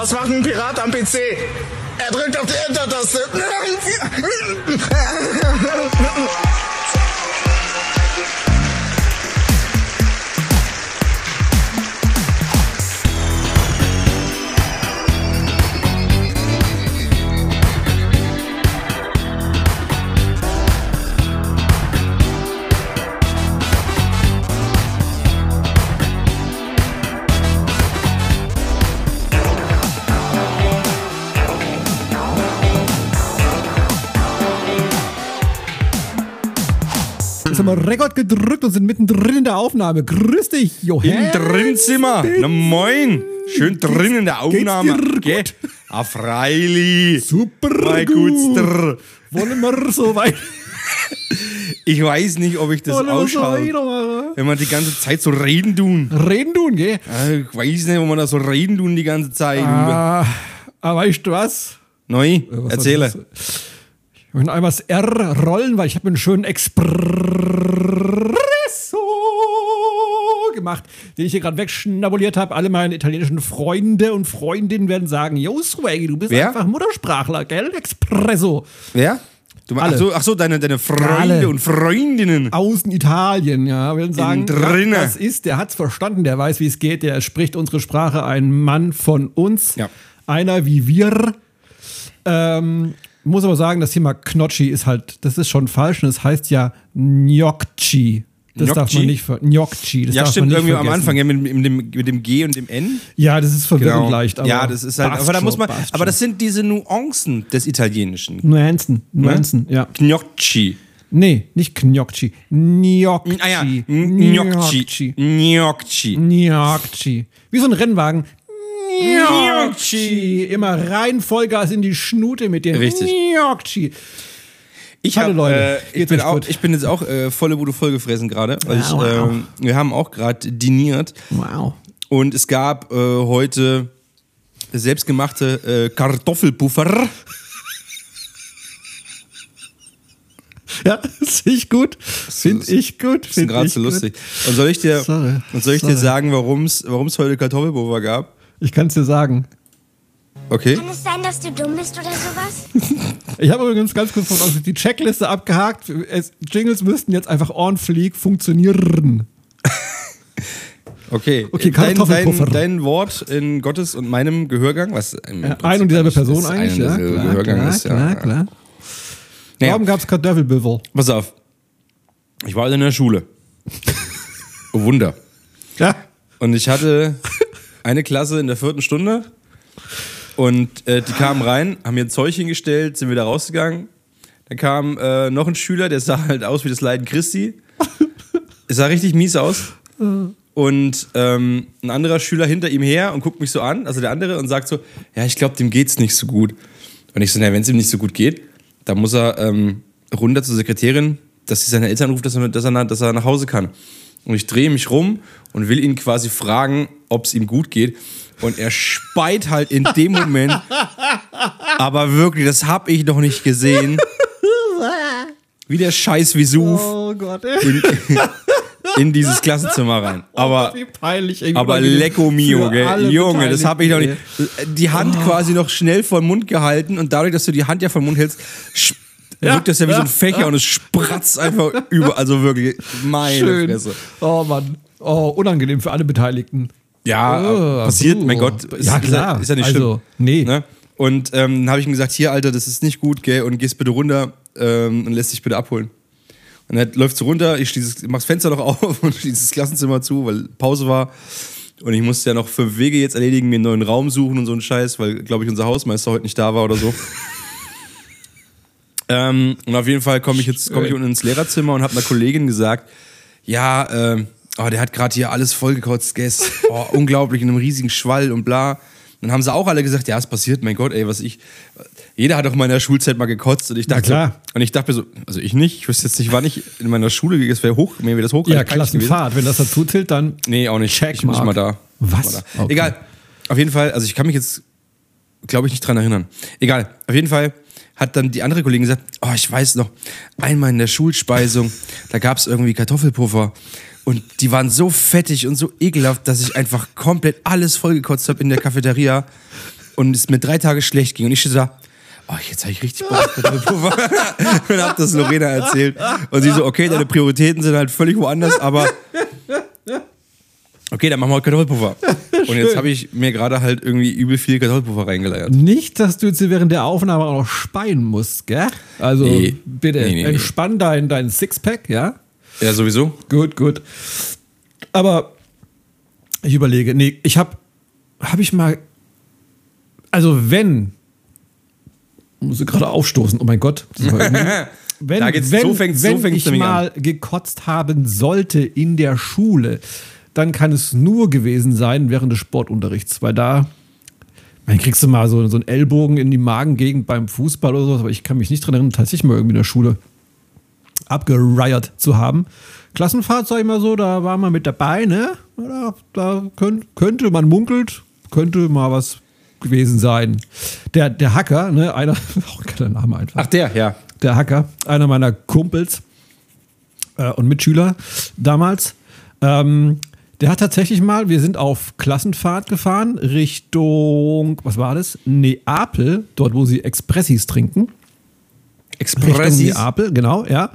Was macht ein Pirat am PC? Er drückt auf die Enter-Taste. Rekord gedrückt und sind mittendrin in der Aufnahme. Grüß dich, Johann. Im Drinzimmer. Na moin. Schön drin in der Aufnahme. Geht's dir? Ah, Freili. Super Mein gut. Gutster. Wollen wir so weit? Ich weiß nicht, ob ich das Wollen so ausschaue. Wenn man die ganze Zeit so reden tun. Reden tun, gell? Ah, Ich weiß nicht, ob man da so reden tun die ganze Zeit. Ah, aber weißt du was? Neu, Was erzähle. Ich möchte einmal das R rollen, weil ich habe einen schönen Espresso gemacht, den ich hier gerade wegschnabuliert habe. Alle meine italienischen Freunde und Freundinnen werden sagen, yo, Swaggy, du bist Wer? einfach Muttersprachler, gell? Espresso. Wer? Du, ach Alle. so, ach so deine, deine Freunde Alle. und Freundinnen. Außen Italien, ja. Werden sagen, drinne. das ist, der hat's verstanden, der weiß, wie es geht, der spricht unsere Sprache, ein Mann von uns, Ja. einer wie wir. Ähm, muss aber sagen, das Thema Gnocchi ist halt, das ist schon falsch und es heißt ja Gnocchi. Das darf Gnocchi? man nicht ver Gnocchi. Das Ja, darf stimmt, man nicht irgendwie am vergessen. Anfang, ja, mit, mit, dem, mit dem G und dem N. Ja, das ist verwirrend leicht. Aber ja, das ist halt, aber da muss man, aber das sind diese Nuancen des Italienischen. Nuancen, Nuancen, ja. Gnocchi. Nee, nicht Gnocchi. Gnocchi. Ah ja, Gnocchi. Gnocchi. Gnocchi. Wie so ein Rennwagen. Gnocchi. Immer rein Vollgas in die Schnute mit dem Richtig. Gnocchi. Ich, Hallo, hab, Leute. Äh, ich, bin auch, ich bin jetzt auch äh, volle Bude vollgefressen gerade, Wow, wow. ähm, wir haben auch gerade diniert Wow. und es gab äh, heute selbstgemachte äh, Kartoffelpuffer. Ja, finde ich gut. Finde ich gut. Das ist Find gerade ich so gut. lustig. Und soll ich dir, Sorry. und soll ich dir sagen, warum es heute Kartoffelpuffer gab? Ich kann es dir sagen. Okay. Kann es sein, dass du dumm bist oder sowas? Ich habe übrigens ganz kurz von uns die Checkliste abgehakt. Es, Jingles müssten jetzt einfach on fleek funktionieren. Okay. Okay, dein, dein, dein Wort in Gottes und meinem Gehörgang, was im Ja, Prinzip ein und dieselbe Person ist ein eigentlich, und ja. Klar, Gehörgang klar, ist, ja. klar, klar. Naja. Warum gab es Kartoffelbüffel? Pass auf. Ich war in der Schule. Oh Wunder. Ja. Und ich hatte eine Klasse in der vierten Stunde. Und äh, die kamen rein, haben mir ein Zeug hingestellt, sind wieder rausgegangen. Dann kam äh, noch ein Schüler, der sah halt aus wie das Leiden Christi. Es sah richtig mies aus. Und ähm, ein anderer Schüler hinter ihm her und guckt mich so an, also der andere, und sagt so: Ja, ich glaube, dem geht's nicht so gut. Und ich so: Na, wenn es ihm nicht so gut geht, dann muss er ähm, runter zur Sekretärin, dass sie seine Eltern ruft, dass er, dass er, dass er nach Hause kann. Und ich drehe mich rum und will ihn quasi fragen, ob es ihm gut geht. Und er speit halt in dem Moment. aber wirklich, das habe ich noch nicht gesehen. Wie der scheiß Vesuv Oh Gott. in, in dieses Klassenzimmer rein. Aber, wie peinlich. irgendwie aber lecko mio, gell? Junge, das habe ich noch nicht. Die Hand quasi noch schnell vor den Mund gehalten und dadurch, dass du die Hand ja vor den Mund hältst, Ja, wirkt das ja wie so ein Fächer und es spratzt einfach über. Also wirklich, meine Schön. Fresse. Oh Mann. Oh, unangenehm für alle Beteiligten. Ja, Oh, passiert, puh. mein Gott. Ist, Ja, klar. Ist ja nicht Also, schlimm. nee. Ne? Und ähm, dann habe ich ihm gesagt, hier, Alter, das ist nicht gut, gell, und gehst bitte runter ähm, und lässt dich bitte abholen. Und er läuft so runter, ich schließe, mach das Fenster noch auf und schließe das Klassenzimmer zu, weil Pause war. Und ich musste ja noch fünf Wege jetzt erledigen, mir einen neuen Raum suchen und so einen Scheiß, weil, glaube ich, unser Hausmeister heute nicht da war oder so. ähm, und auf jeden Fall komme ich jetzt komme ich unten ins Lehrerzimmer und habe einer Kollegin gesagt, ja, ähm, oh, der hat gerade hier alles vollgekotzt, Guess. Oh, unglaublich, in einem riesigen Schwall und bla. Dann haben sie auch alle gesagt, ja, es passiert, mein Gott, ey, was ich. Jeder hat doch mal in der Schulzeit mal gekotzt und ich dachte, klar. Und ich dachte mir so, also ich nicht, ich wüsste jetzt nicht, wann ich in meiner Schule gegangen wäre hoch, mir wäre das hoch. Ja, Klassenfahrt. Wenn das dazu zählt, dann. Nee, auch nicht. Check ich muss mal da. Was? Mal da. Okay. Egal. Auf jeden Fall, also ich kann mich jetzt, glaube ich, nicht dran erinnern. Egal. Auf jeden Fall hat dann die andere Kollegin gesagt, oh, ich weiß noch, einmal in der Schulspeisung, da gab es irgendwie Kartoffelpuffer. Und die waren so fettig und so ekelhaft, dass ich einfach komplett alles vollgekotzt habe in der Cafeteria. und es mir drei Tage schlecht ging und ich so da, oh, jetzt habe ich richtig Bock auf Kartoffelpuffer. und hab das Lorena erzählt. Und sie so, okay, deine Prioritäten sind halt völlig woanders, aber okay, dann machen wir Kartoffelpuffer. Und jetzt habe ich mir gerade halt irgendwie übel viel Kartoffelpuffer reingeleiert. Nicht, dass du jetzt hier während der Aufnahme auch noch speien musst, gell? Also Nee. bitte, Nee, nee, entspann dein, dein Sixpack, ja? Ja, sowieso. Gut, gut. Aber ich überlege, nee, ich habe habe ich mal also wenn muss ich gerade aufstoßen, oh mein Gott. Wenn, Da geht's- wenn, so fängt's- so wenn fängt's ich mal gekotzt haben sollte in der Schule, dann kann es nur gewesen sein während des Sportunterrichts, weil da dann kriegst du mal so, so einen Ellbogen in die Magengegend beim Fußball oder sowas, aber ich kann mich nicht dran erinnern, tatsächlich mal irgendwie in der Schule abgereiert zu haben. Klassenfahrt, sag ich mal so, da war man mit dabei, ne? Da, da könnt, könnte man munkelt, könnte mal was gewesen sein. Der, der Hacker, ne? Einer, auch ein geiler Name einfach Ach, der, ja. der Hacker, einer meiner Kumpels äh, und Mitschüler damals. Ähm, der hat tatsächlich mal, wir sind auf Klassenfahrt gefahren Richtung, was war das? Neapel, dort wo sie Expressis trinken. Richtung Expressis. Neapel, genau, ja.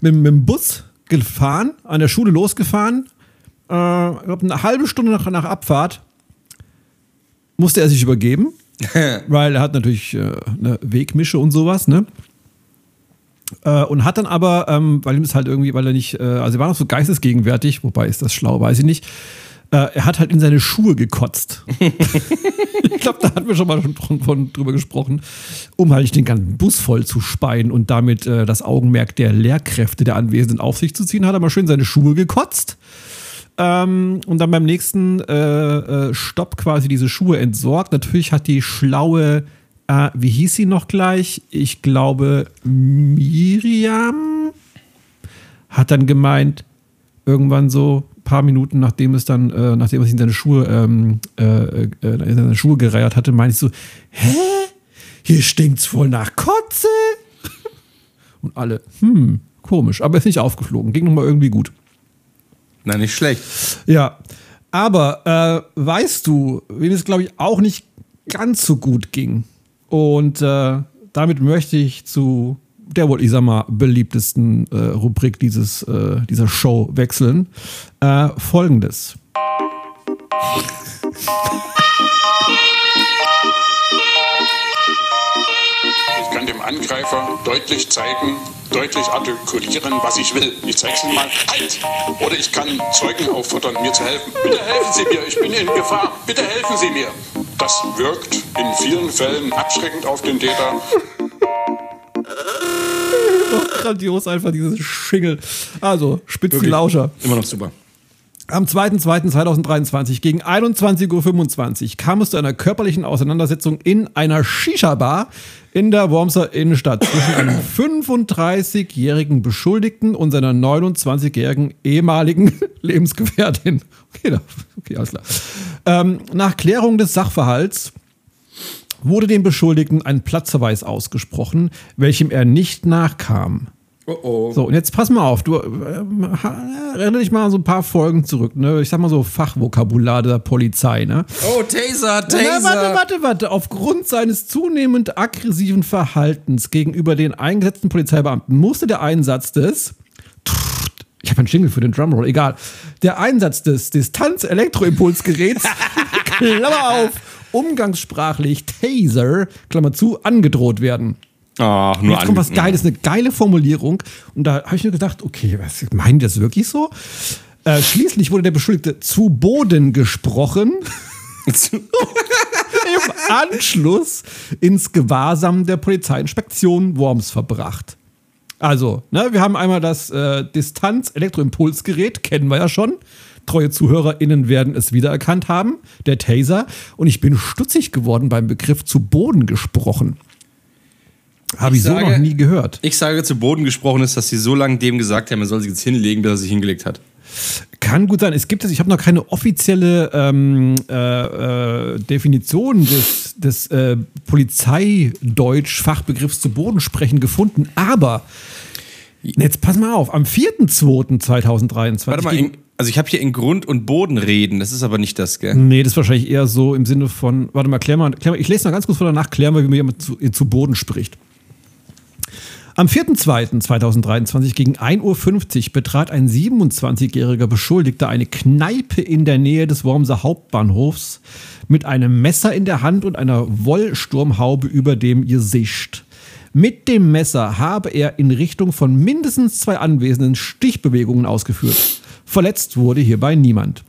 Mit, mit dem Bus gefahren, an der Schule losgefahren. Äh, ich glaube, eine halbe Stunde nach, nach Abfahrt musste er sich übergeben, weil er hat natürlich äh, eine Wegmische und sowas, ne? Äh, und hat dann aber, ähm, weil ihm das halt irgendwie, weil er nicht, äh, also er war noch so geistesgegenwärtig, wobei ist das schlau, weiß ich nicht. Äh, er hat halt in seine Schuhe gekotzt. ich glaube, da hatten wir schon mal schon von, drüber gesprochen, um halt nicht den ganzen Bus voll zu speien und damit äh, das Augenmerk der Lehrkräfte der Anwesenden auf sich zu ziehen, hat er mal schön seine Schuhe gekotzt. Ähm, und dann beim nächsten äh, äh, Stopp quasi diese Schuhe entsorgt. Natürlich hat die schlaue, äh, wie hieß sie noch gleich? Ich glaube, Miriam hat dann gemeint, irgendwann so ein paar Minuten nachdem es dann, äh, nachdem sich in seine Schuhe, ähm, äh, äh, in seine Schuhe gereiert hatte, meinte ich so, hä? Hier stinkt's wohl nach Kotze? Und alle, hm, komisch, aber ist nicht aufgeflogen, ging nochmal irgendwie gut. Na, nicht schlecht. Ja, aber äh, weißt du, wem es glaube ich auch nicht ganz so gut ging? Und äh, damit möchte ich zu der wohl, ich sag mal, beliebtesten äh, Rubrik dieses, äh, dieser Show wechseln. Äh, Folgendes. Kann dem Angreifer deutlich zeigen, deutlich artikulieren, was ich will. Ich zeige es ihm mal. Halt! Oder ich kann Zeugen auffordern, mir zu helfen. Bitte helfen Sie mir, ich bin in Gefahr. Bitte helfen Sie mir. Das wirkt in vielen Fällen abschreckend auf den Täter. Grandios einfach dieses Schingel. Also, spitz die Wirklich. Lauscher. Immer noch super. Am 2.2.2023 gegen 21.25 Uhr kam es zu einer körperlichen Auseinandersetzung in einer Shisha-Bar in der Wormser Innenstadt zwischen einem 35-jährigen Beschuldigten und seiner 29-jährigen ehemaligen Lebensgefährtin. Okay, alles klar. Ähm, nach Klärung des Sachverhalts wurde dem Beschuldigten ein Platzverweis ausgesprochen, welchem er nicht nachkam. Oh oh. So, und jetzt pass mal auf, du äh, erinnere dich mal an so ein paar Folgen zurück, ne? Ich sag mal so Fachvokabular der Polizei, ne? Oh, Taser, Taser. Na, warte, warte, warte. Aufgrund seines zunehmend aggressiven Verhaltens gegenüber den eingesetzten Polizeibeamten musste der Einsatz des ich habe einen Jingle für den Drumroll, egal. Der Einsatz des Distanz-Elektroimpulsgeräts, Klammer auf, umgangssprachlich Taser, Klammer zu, angedroht werden. Ach, nur Jetzt kommt was Geiles, eine geile Formulierung. Und da habe ich mir gedacht, okay, was meinen die das wirklich so? Äh, schließlich wurde der Beschuldigte zu Boden gesprochen. Im Anschluss ins Gewahrsam der Polizeiinspektion Worms verbracht. Also, ne, wir haben einmal das äh, Distanz-Elektroimpulsgerät, kennen wir ja schon. Treue ZuhörerInnen werden es wiedererkannt haben, der Taser. Und ich bin stutzig geworden beim Begriff zu Boden gesprochen. Habe ich, Ich so sage- noch nie gehört. Ich sage zu Boden gesprochen ist, dass sie so lange dem gesagt haben, er soll sich jetzt hinlegen, bis er sich hingelegt hat. Kann gut sein. Es gibt es, ich habe noch keine offizielle ähm, äh, äh, Definition des, des äh, Polizeideutsch-Fachbegriffs zu Boden sprechen gefunden, aber jetzt pass mal auf, am 4.2.2023 Warte mal, in, Also ich habe hier in Grund und Boden reden, das ist aber nicht das, gell? Nee, das ist wahrscheinlich eher so im Sinne von, warte mal, klär mal, klär mal ich lese mal ganz kurz vor danach, klären wir, wie man jemand zu, zu Boden spricht. Am 4.2.2023 gegen 1.50 Uhr betrat ein 27-jähriger Beschuldigter eine Kneipe in der Nähe des Wormser Hauptbahnhofs mit einem Messer in der Hand und einer Wollsturmhaube über dem Gesicht. Mit dem Messer habe er in Richtung von mindestens zwei Anwesenden Stichbewegungen ausgeführt. Verletzt wurde hierbei niemand.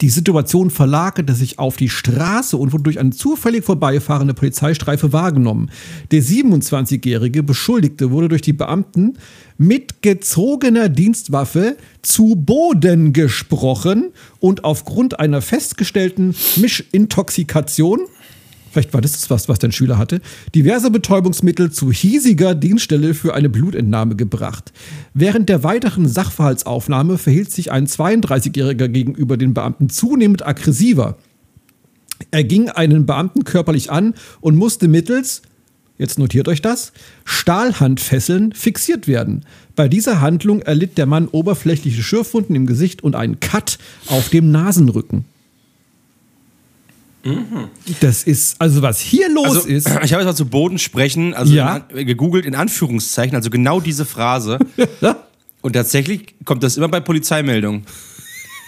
Die Situation verlagerte sich auf die Straße und wurde durch eine zufällig vorbeifahrende Polizeistreife wahrgenommen. Der 27-jährige Beschuldigte wurde durch die Beamten mit gezogener Dienstwaffe zu Boden gesprochen und aufgrund einer festgestellten Mischintoxikation Vielleicht war das das was, was dein Schüler hatte. Diverse Betäubungsmittel zu hiesiger Dienststelle für eine Blutentnahme gebracht. Während der weiteren Sachverhaltsaufnahme verhielt sich ein 32-Jähriger gegenüber den Beamten zunehmend aggressiver. Er ging einen Beamten körperlich an und musste mittels, jetzt notiert euch das, Stahlhandfesseln fixiert werden. Bei dieser Handlung erlitt der Mann oberflächliche Schürfwunden im Gesicht und einen Cut auf dem Nasenrücken. Das ist, also was hier los Also, ist. ich habe jetzt mal zu Boden sprechen, also Ja. in, gegoogelt in Anführungszeichen, also genau diese Phrase. Und tatsächlich kommt das immer bei Polizeimeldungen.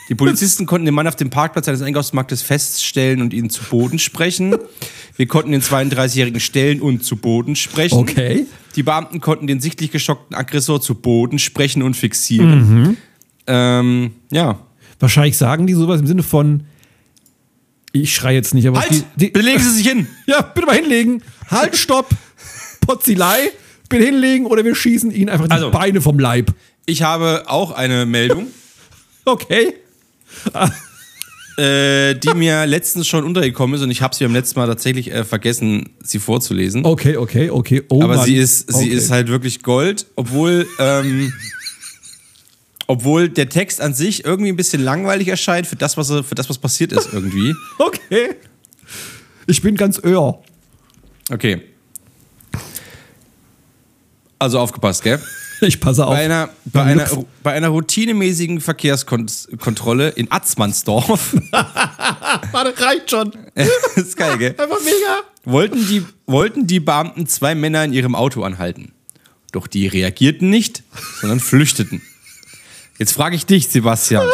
Die Polizisten konnten den Mann auf dem Parkplatz eines Einkaufsmarktes feststellen und ihn zu Boden sprechen. Wir konnten den 32-Jährigen stellen und zu Boden sprechen. Okay. Die Beamten konnten den sichtlich geschockten Aggressor zu Boden sprechen und fixieren. Ähm, ja. Wahrscheinlich sagen die sowas im Sinne von, ich schreie jetzt nicht, aber Halt! die, die, Belegen Sie sich hin! ja, bitte mal hinlegen. Halt, stopp. Potzilei. Bitte hinlegen oder wir schießen ihnen einfach die Also. Beine vom Leib. Ich habe auch eine Meldung. Okay. äh, die mir letztens schon untergekommen ist und ich habe sie beim letzten Mal tatsächlich äh, vergessen, sie vorzulesen. Okay, okay, okay. Oh, Aber Mann. sie ist, sie okay. ist halt wirklich Gold, obwohl, ähm, obwohl der Text an sich irgendwie ein bisschen langweilig erscheint für das, was, für das, was passiert ist irgendwie. Okay. Ich bin ganz öhr. Okay. Also aufgepasst, gell? Ich passe auf. Bei einer, bei einer, bei einer routinemäßigen Verkehrskontrolle in Atzmannsdorf, Warte, reicht schon. ist geil, gell? Einfach mega. wollten die, wollten die Beamten zwei Männer in ihrem Auto anhalten. Doch die reagierten nicht, sondern flüchteten. Jetzt frage ich dich, Sebastian.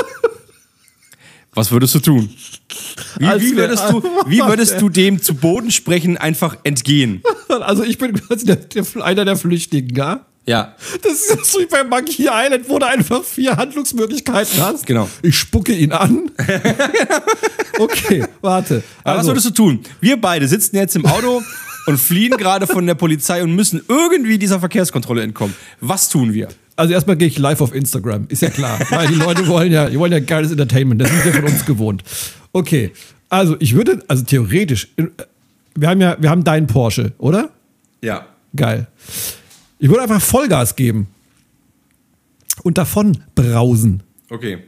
Was würdest du tun? Wie, wie, würdest, du, wie würdest du dem zu Boden sprechen einfach entgehen? Also ich bin quasi der, der, einer der Flüchtigen, ja? Ja. Das ist so wie bei Monkey Island, wo du einfach vier Handlungsmöglichkeiten hast. Genau. Ich spucke ihn an. okay, warte. Aber was Also, würdest du tun? Wir beide sitzen jetzt im Auto und fliehen gerade von der Polizei und müssen irgendwie dieser Verkehrskontrolle entkommen. Was tun wir? Also erstmal gehe ich live auf Instagram, ist ja klar. Weil die Leute wollen ja, die wollen ja geiles Entertainment, das sind sie von uns gewohnt. Okay, also ich würde, also theoretisch, äh, wir haben ja, wir haben deinen Porsche, oder? Ja. Geil. Ich würde einfach Vollgas geben. Und davon brausen. Okay.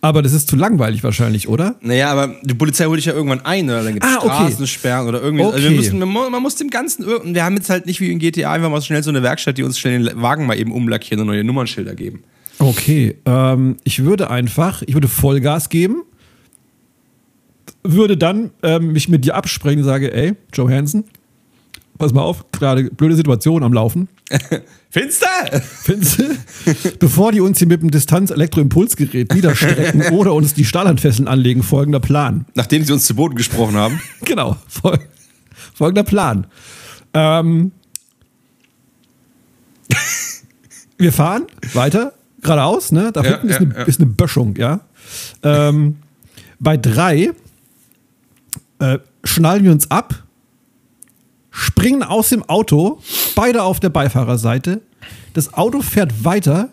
Aber das ist zu langweilig wahrscheinlich, oder? Naja, aber die Polizei holt dich ja irgendwann ein oder dann gibt es Ah, okay. Straßensperren oder irgendwie. Also Okay. wir müssen, wir mu- man muss dem Ganzen wir haben jetzt halt nicht wie in GTA einfach mal schnell so eine Werkstatt, die uns schnell den Wagen mal eben umlackieren und neue Nummernschilder geben. Okay, ähm, ich würde einfach, ich würde Vollgas geben, würde dann ähm, mich mit dir absprechen und sage, ey, Joe Hansen, pass mal auf, gerade blöde Situation am Laufen. Finster! Findest du? Bevor die uns hier mit dem Distanz-Elektroimpulsgerät niederstrecken oder uns die Stahlhandfesseln anlegen, folgender Plan. Nachdem sie uns zu Boden gesprochen haben. Genau, fol folgender Plan. Ähm, wir fahren weiter, geradeaus, ne? Da Ja, hinten ist, ja, eine, ja. ist eine Böschung, ja. Ähm, bei drei äh, schnallen wir uns ab, springen aus dem Auto, beide auf der Beifahrerseite. Das Auto fährt weiter.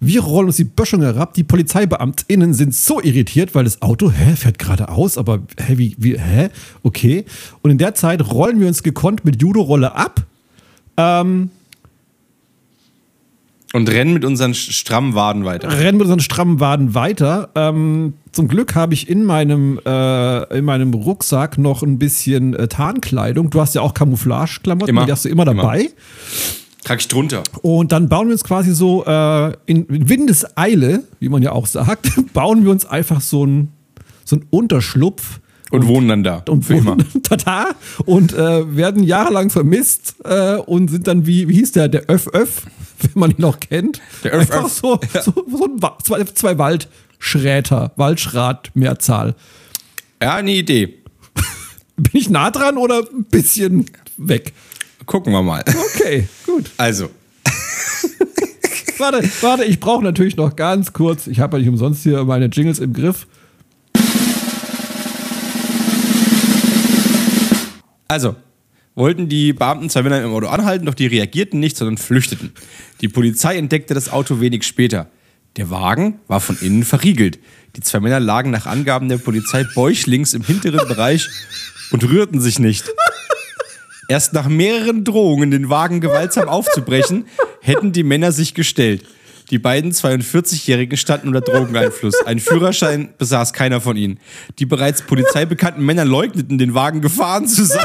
Wir rollen uns die Böschung herab. Die PolizeibeamtInnen sind so irritiert, weil das Auto, hä, fährt geradeaus, aber hä, wie, wie, hä? Okay. Und in der Zeit rollen wir uns gekonnt mit Judo-Rolle ab. Ähm, Und rennen mit unseren strammen Waden weiter. rennen mit unseren strammen Waden weiter. Ähm, zum Glück habe ich in meinem, äh, in meinem Rucksack noch ein bisschen äh, Tarnkleidung. Du hast ja auch Camouflage-Klamotten, Immer. die hast du immer Immer. dabei. Trag ich drunter. Und dann bauen wir uns quasi so äh, in Windeseile, wie man ja auch sagt, bauen wir uns einfach so einen so einen Unterschlupf Und, wohnen dann da. und für immer. wohnen- tada und äh, werden jahrelang vermisst äh, und sind dann wie, wie hieß der, der Öff Öff, wenn man ihn noch kennt. Der Einfach so, so, so ein, Wa- zwei, zwei Waldschräter, Waldschrat, Mehrzahl. Ja, eine Idee. Bin ich nah dran oder ein bisschen weg? Gucken wir mal. Okay, gut. Also, Warte, warte, ich brauche natürlich noch ganz kurz, ich habe ja nicht umsonst hier meine Jingles im Griff. Also, wollten die Beamten zwei Männer im Auto anhalten, doch die reagierten nicht, sondern flüchteten. Die Polizei entdeckte das Auto wenig später. Der Wagen war von innen verriegelt. Die zwei Männer lagen nach Angaben der Polizei bäuchlings im hinteren Bereich und rührten sich nicht. Erst nach mehreren Drohungen, den Wagen gewaltsam aufzubrechen, hätten die Männer sich gestellt. Die beiden 42-Jährigen standen unter Drogeneinfluss. Ein Führerschein besaß keiner von ihnen. Die bereits polizeibekannten Männer leugneten, den Wagen gefahren zu sein.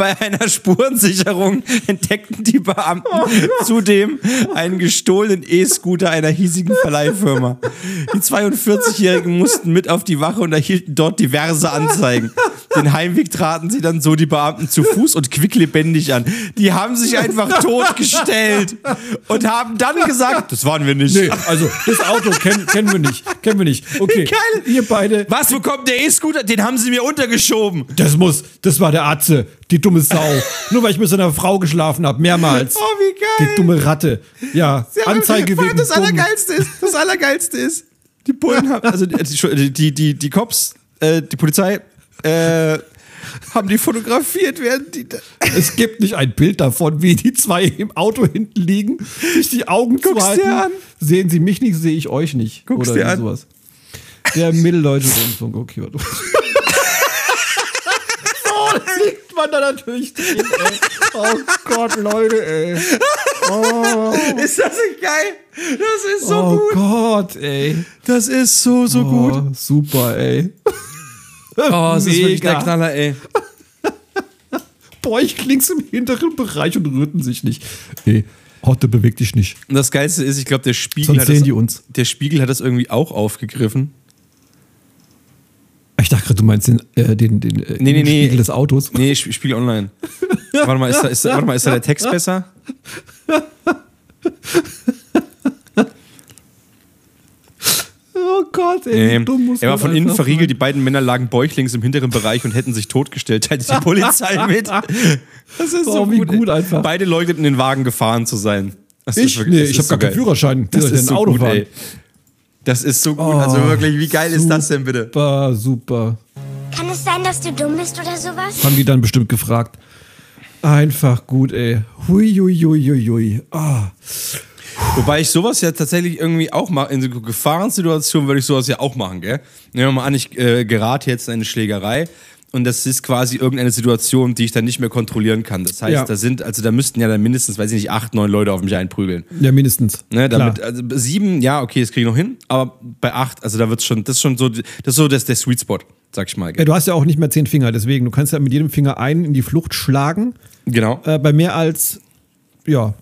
Bei einer Spurensicherung entdeckten die Beamten zudem einen gestohlenen E-Scooter einer hiesigen Verleihfirma. Die 42-Jährigen mussten mit auf die Wache und erhielten dort diverse Anzeigen. Den Heimweg traten sie dann so die Beamten zu Fuß und quicklebendig an. Die haben sich einfach totgestellt und haben dann gesagt, das waren wir nicht. Nee, also das Auto kennen, kennen wir nicht. Kennen wir nicht. Okay. Geil. Ihr beide. Was bekommt der E-Scooter? Den haben sie mir untergeschoben. Das muss, das war der Atze, die dumme Sau. Nur weil ich mit so einer Frau geschlafen habe, mehrmals. Oh, wie geil. Die dumme Ratte. Ja, Anzeige wegen Das dumm. Allergeilste ist, das Allergeilste ist, die Bullen haben, also die, die, die, die Cops, äh, die Polizei, äh, haben die fotografiert, während die. da- Es gibt nicht ein Bild davon, wie die zwei im Auto hinten liegen, sich die Augen Guck's zuhalten. an. Sehen Sie mich nicht, sehe ich euch nicht. Guck's Oder dir an. sowas. Der Mitteldeutsche Rundfunk, okay. warte. oh, liegt man da natürlich drin, ey. Oh Gott, Leute, ey. Ist das nicht geil? Das ist so Oh gut. Gott, ey. Das ist so, so gut. Oh, super, ey. Oh, es ist wirklich der Knaller, ey. Bäuchlings im hinteren Bereich und rührten sich nicht. Ey, Hotte beweg dich nicht. Und das Geilste ist, ich glaube, der Spiegel Sonst hat sehen das, die uns. Der Spiegel hat das irgendwie auch aufgegriffen. Ich dachte gerade, du meinst den, äh, den, den äh, Nee, nee, nee. Spiegel des Autos. Nee, Sp- Spiegel online. warte mal, ist da, ist warte mal, ist da der Text besser? Oh Gott, ey, Nee, dumm muss er war von innen verriegelt, die sein. beiden Männer lagen bäuchlings im hinteren Bereich und hätten sich totgestellt, teilte die Polizei mit. Das ist Oh, wie gut ey. einfach. Beide leugneten, den Wagen gefahren zu sein. Das ist Ich? Nee, das ich ist habe gar so keinen. Führerschein. Das soll ich ist denn so Auto gut, fahren? ey. Das ist so gut. also wirklich, wie geil ist das denn bitte? Super, super. Kann es sein, dass du dumm bist oder sowas? Haben die dann bestimmt gefragt. Einfach gut, ey. Hui, hui, hui, hui, hui. Ah. Wobei ich sowas ja tatsächlich irgendwie auch mache. In so Gefahrensituationen würde ich sowas ja auch machen, gell? Nehmen wir mal an, ich äh, gerate jetzt in eine Schlägerei und das ist quasi irgendeine Situation, die ich dann nicht mehr kontrollieren kann. Das heißt, Ja. da sind, also da müssten ja dann mindestens, weiß ich nicht, acht, neun Leute auf mich einprügeln. Ja, mindestens. Ne, damit, Klar. also sieben, ja, okay, das kriege ich noch hin, aber bei acht, also da wird's schon, das ist schon so, das ist so das, der Sweet Spot, sag ich mal. Ja, du hast ja auch nicht mehr zehn Finger, deswegen. Du kannst ja mit jedem Finger einen in die Flucht schlagen. Genau. Äh, bei mehr als, ja,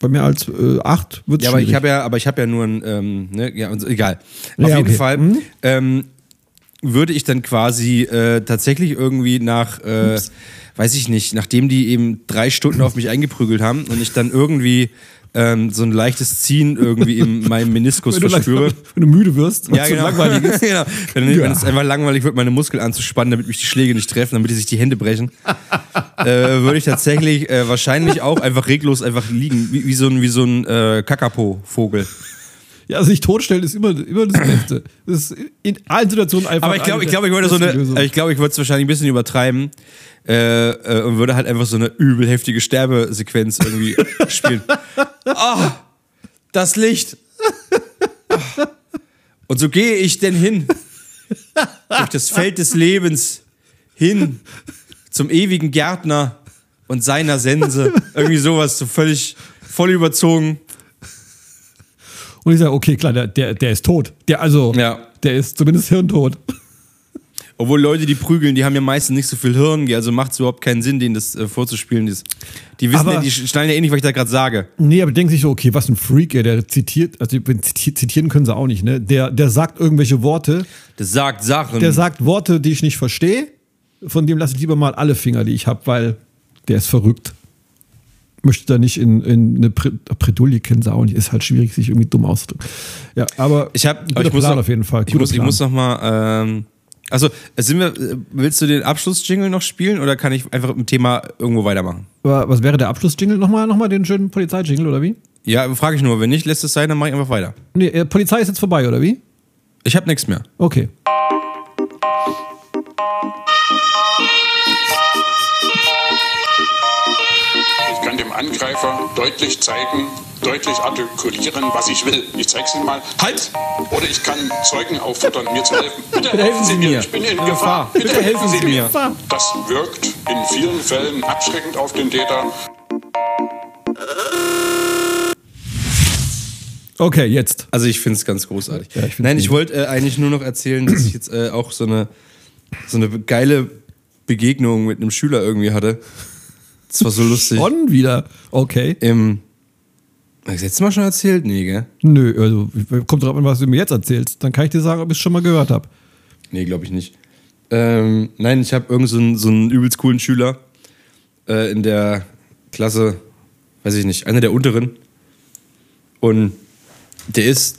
bei mehr als äh, acht wird es Ja, aber ich habe ja, aber ich habe ja nur ein, ähm, ne, ja, egal. Auf Ja, jeden okay. Fall Mhm. ähm, würde ich dann quasi äh, tatsächlich irgendwie nach, äh, weiß ich nicht, nachdem die eben drei Stunden auf mich eingeprügelt haben und ich dann irgendwie ähm, so ein leichtes Ziehen irgendwie in meinem Meniskus wenn, verspüre. langsam, wenn du müde wirst, Ja, genau. langweilig ist. genau. Wenn, Ja. wenn es einfach langweilig wird, meine Muskeln anzuspannen, damit mich die Schläge nicht treffen, damit die sich die Hände brechen, äh, würde ich tatsächlich äh, wahrscheinlich auch einfach reglos einfach liegen, wie, wie so ein, wie so ein äh, Kakapo-Vogel. Ja, sich totstellen ist immer, immer das Beste. Das ist in allen Situationen einfach. Aber ich glaube, ich glaube, ich würde so eine, Lösung. ich glaube, ich würde es wahrscheinlich ein bisschen übertreiben äh, äh, und würde halt einfach so eine übel heftige Sterbesequenz irgendwie spielen. Ah, das Licht. Ah. Und so gehe ich denn hin durch das Feld des Lebens hin zum ewigen Gärtner und seiner Sense. Irgendwie sowas, so völlig voll überzogen. Und ich sage, okay, klar, der, der, der ist tot. Der, also, Ja. der ist zumindest hirntot. Obwohl Leute, die prügeln, die haben ja meistens nicht so viel Hirn, also macht es überhaupt keinen Sinn, denen das äh, vorzuspielen. Das, die wissen Aber- ja, die schnallen ja eh nicht, was ich da gerade sage. Nee, aber denken sich so, okay, was ein Freak, ey, der zitiert, also ziti- zitieren können sie auch nicht, ne? Der, der sagt irgendwelche Worte, Das sagt Sachen. der sagt Worte, die ich nicht verstehe, von dem lasse ich lieber mal alle Finger, die ich habe, weil der ist verrückt. Möchte da nicht in, in eine Pre Bredouille kennen auch nicht. Ist halt schwierig, sich irgendwie dumm auszudrücken. Ja, aber Ich habe, ich muss Plan noch, auf jeden Fall. Ich Guter muss, ich muss noch mal. Ähm, also sind wir? Willst du den Abschlussjingle noch spielen oder kann ich einfach im Thema irgendwo weitermachen? Aber Was wäre der Abschlussjingle? Nochmal, nochmal den schönen Polizeijingle, oder wie? Ja, frage ich nur. Wenn nicht, lässt es sein, dann mache ich einfach weiter. Nee, äh, Polizei ist jetzt vorbei, oder wie? Ich habe nichts mehr. Okay. Angreifer deutlich zeigen, deutlich artikulieren, was ich will. Ich zeig's Ihnen mal. Halt! Oder ich kann Zeugen auffordern, mir zu helfen. Bitte, helfen Sie mir. Ich bin in Gefahr. Bitte, helfen Sie mir. Das wirkt in vielen Fällen abschreckend auf den Täter. Okay, jetzt. Also ich finde es ganz großartig. Ja, ich Nein, ich wollte äh, eigentlich nur noch erzählen, dass ich jetzt äh, auch so eine, so eine geile Begegnung mit einem Schüler irgendwie hatte. Das war so lustig. On wieder. Okay. Im, hab ich das letzte Mal schon erzählt? Nee, gell? Nö, also kommt drauf an, was du mir jetzt erzählst. Dann kann ich dir sagen, ob ich es schon mal gehört habe. Nee, glaube ich nicht. Ähm, nein, ich habe irgend so einen, so einen übelst coolen Schüler äh, in der Klasse, weiß ich nicht, einer der unteren. Und der ist,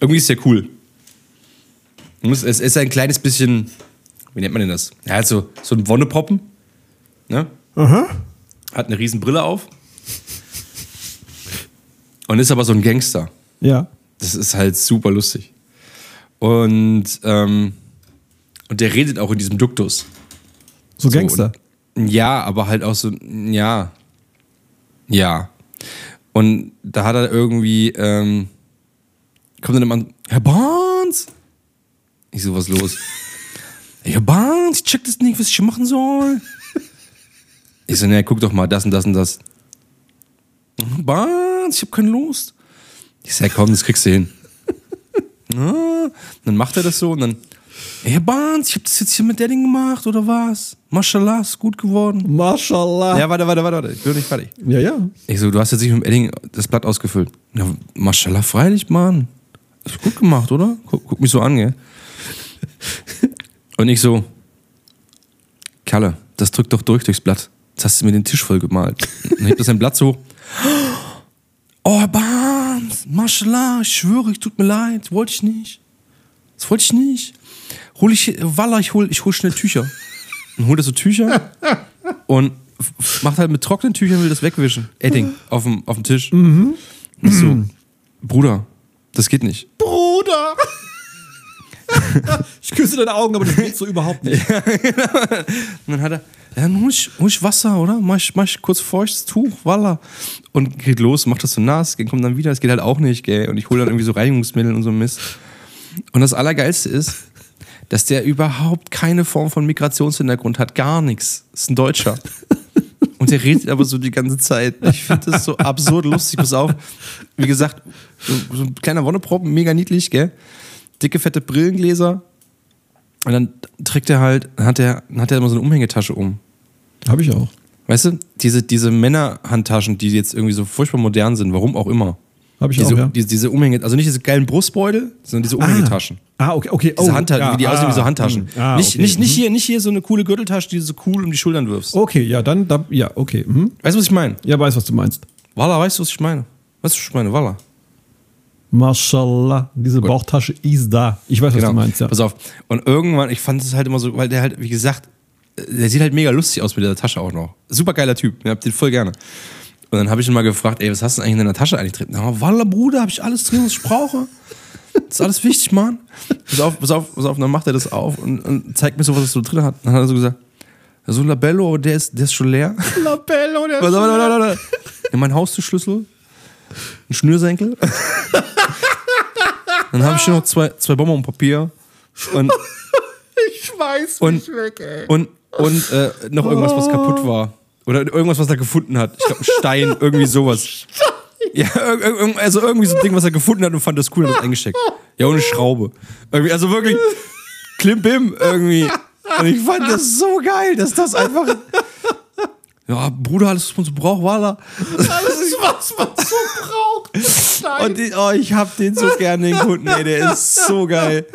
irgendwie ist der cool. Es ist ein kleines bisschen, wie nennt man denn das? Er hat so, so einen Wonnepoppen, ne? Hat eine riesen Brille auf. Und ist aber so ein Gangster. Ja. Das ist halt super lustig. Und, ähm, und der redet auch in diesem Duktus. So Gangster. und, ja, aber halt auch so, ja. Ja. Und da hat er irgendwie, ähm, kommt dann immer an, Herr Barnes! Ich so, was los? Herr Barnes, ich check das nicht, was ich hier machen soll. Ich so, ne, guck doch mal, das und das und das. Barnes, ich hab keine Lust. Ich sag, komm, das kriegst du hin. Ja, dann macht er das so und dann, ey, Herr Barnes, ich hab das jetzt hier mit der Ding gemacht, oder was? Mashallah, ist gut geworden. Mashallah. Ja, warte, warte, warte, warte, ich bin nicht fertig. ja. ja. Ich so, du hast jetzt nicht mit Edding das Blatt ausgefüllt. Ja, Mashallah, freilich, Mann. Ist gut gemacht, oder? Guck, guck mich so an, gell? Und ich so, Kalle, das drückt doch durch durchs Blatt. Jetzt hast du mir den Tisch voll gemalt. Dann hebt das ein Blatt so. Oh, Barnes, Mashallah, ich schwöre, ich tut mir leid, wollte ich nicht. Das wollte ich nicht. Hol ich, Walla, ich hol, ich hol schnell Tücher. Und holt er so Tücher und macht halt mit trockenen Tüchern, will das wegwischen. Edding, auf dem, auf dem Tisch. Und ich so, Bruder, das geht nicht. Bruder! ich küsse deine Augen, aber das geht so überhaupt nicht. Und dann hat er, ja, hol ich, hol ich Wasser, oder? Mach ich, mach ich kurz feuchtes Tuch, Walla. Und geht los, macht das so nass, kommt dann wieder, das geht halt auch nicht, gell. Und ich hole dann irgendwie so Reinigungsmittel und so Mist. Und das Allergeilste ist, dass der überhaupt keine Form von Migrationshintergrund hat, gar nichts. Ist ein Deutscher. Und der redet aber so die ganze Zeit. Ich finde das so absurd lustig. Pass auf. Wie gesagt, so ein kleiner Wonneproppen, mega niedlich, gell? Dicke, fette Brillengläser. Und dann trägt er halt, dann hat er, hat er immer so eine Umhängetasche um. Habe ich auch. Weißt du, diese, diese Männerhandtaschen, die jetzt irgendwie so furchtbar modern sind, warum auch immer. Habe ich Diese, auch, ja. diese, diese Umhänge, also nicht diese geilen Brustbeutel, sondern diese Umhängetaschen. Ah, okay, okay. Diese oh, Handtaschen, ja, die ah, aussehen wie so Handtaschen. mm, Ah, nicht, okay. nicht, nicht, hier, nicht hier so eine coole Gürteltasche, die du so cool um die Schultern wirfst. Okay, ja, dann, da, ja, okay. Mhm. Weißt du, was ich meine? Ja, weiß, was du meinst. Walla, weißt du, was ich meine? Weißt du, was ich meine? Walla. Mashallah, diese Bauchtasche ist da. Ich weiß, was du meinst, ja. Pass auf. Und irgendwann, ich fand es halt immer so, weil der halt, wie gesagt, der sieht halt mega lustig aus mit der Tasche auch noch. Super geiler Typ. Ich hab den voll gerne. Und dann habe ich ihn mal gefragt, ey, was hast du denn eigentlich in deiner Tasche eigentlich drin? Na, Walla, Bruder, habe ich alles drin, was ich brauche. Das ist alles wichtig, Mann. Pass auf, pass auf, pass auf. Und dann macht er das auf und, und zeigt mir so, was er so drin hat. Dann hat er so gesagt, so ein Labello, der ist, der ist schon leer. Labello, der warte, warte, warte. Ja, mein Haustürschlüssel, ein Schnürsenkel. Dann habe ich hier noch zwei, zwei Bonbonpapier und, Ich weiß und, und, und äh, noch irgendwas, was kaputt war. Oder irgendwas, was er gefunden hat. Ich glaube, ein Stein, irgendwie sowas. Ja, also irgendwie so ein Ding, was er gefunden hat und fand das cool und hat das eingesteckt. Ja, und eine Schraube. Irgendwie, also wirklich Klimbim irgendwie. Und ich fand das so geil, dass das einfach. Ja, Bruder, alles, was man so braucht, Walla. Alles, was man so braucht. Und ich, oh, ich hab den so gerne, den Kunden, ey, der ist so geil.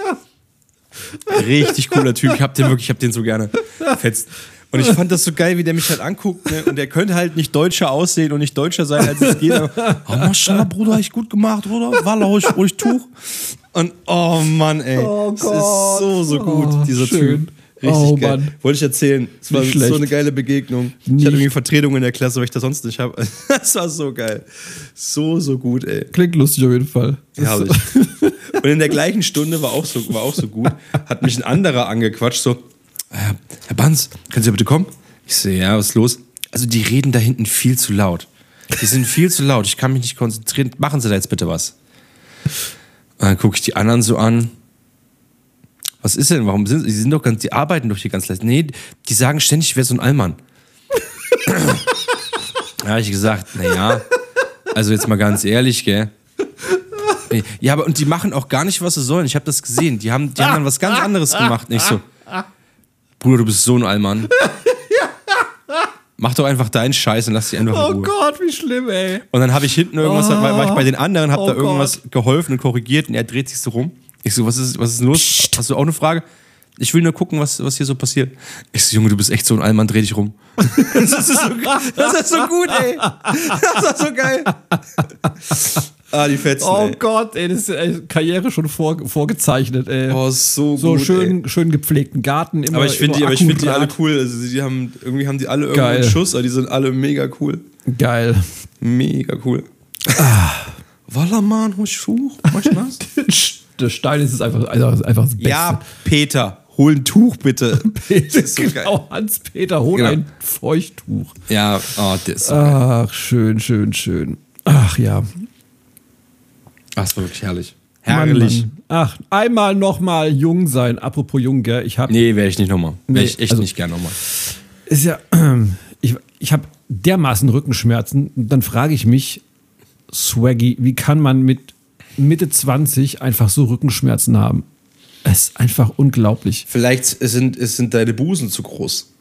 Richtig cooler Typ, ich hab den wirklich, ich hab den so gerne. Fetzt. Und ich fand das so geil, wie der mich halt anguckt, ne? Und der könnte halt nicht deutscher aussehen und nicht deutscher sein, als es geht. Aber, oh, Maschallah, Bruder, echt gut gemacht, Bruder. Walla, ruhig, ruhig Tuch. Und, oh Mann, ey. Oh Gott. ist so, so gut, Oh, dieser schön. Typ. Richtig Oh geil. Mann. Wollte ich erzählen. Es war so eine geile Begegnung. Ich Nicht- hatte irgendwie Vertretung in der Klasse, weil ich das sonst nicht habe. Das war so geil. So, so gut, ey. Klingt lustig auf jeden Fall. Herrlich. Und in der gleichen Stunde war auch so, war auch so gut, hat mich ein anderer angequatscht, so, äh, Herr Banz, können Sie bitte kommen? Ich so, ja, was ist los? Also die reden da hinten viel zu laut. Die sind viel zu laut, ich kann mich nicht konzentrieren. Machen Sie da jetzt bitte was. Und dann gucke ich die anderen so an. Was ist denn? Warum sind sie sind doch ganz, die arbeiten doch hier ganz leicht. Nee, die sagen ständig, ich wäre so ein Allmann. da habe ich gesagt, naja, also jetzt mal ganz ehrlich, gell. Ja, aber und die machen auch gar nicht, was sie sollen. Ich habe das gesehen. Die haben, die haben dann was ganz anderes gemacht. Nicht so. Bruder, du bist so ein Allmann. Mach doch einfach deinen Scheiß und lass dich einfach Oh in Ruhe. Gott, wie schlimm, ey. Und dann habe ich hinten irgendwas, war, war ich bei den anderen, habe Oh da irgendwas geholfen und korrigiert und er dreht sich so rum. Ich so, was ist, was ist denn los? Hast du auch eine Frage? Ich will nur gucken, was, was hier so passiert. Ich so, Junge, du bist echt so ein Allmann, dreh dich rum. das, ist so, das ist so gut, ey. Das ist so geil. ah, die Fetzen, Oh ey. Gott, ey, das ist ey, Karriere schon vor, vorgezeichnet, ey. Oh, so, so gut, schön, Ey. schön gepflegten Garten. Immer, Aber ich finde die, immer aber ich find die alle cool. Also die haben, irgendwie haben die alle Geil. einen Schuss, aber die sind alle mega cool. Geil. Mega cool. Ah. Walla, Mann, hol ich hoch. Mach ich nass? Der Stein ist einfach, also einfach das Beste. Ja, Peter, hol ein Tuch bitte. Ist so genau, Hans-Peter, hol Genau. ein Feuchttuch. Ja, oh, das ist so Ah. geil. Ach, schön, schön, schön. Ach ja. Ach, das war wirklich herrlich. Mann, Herrlich. Mann. Ach, einmal nochmal jung sein. Apropos jung, gell? Ich habe Nee, wäre ich nicht nochmal. Wäre Nee, ich echt also- nicht gern nochmal. ist ja, ich, ich habe dermaßen Rückenschmerzen. Und dann frage ich mich, Swaggy, wie kann man mit Mitte 20 einfach so Rückenschmerzen haben? Es ist einfach unglaublich. Vielleicht sind, sind deine Busen zu groß.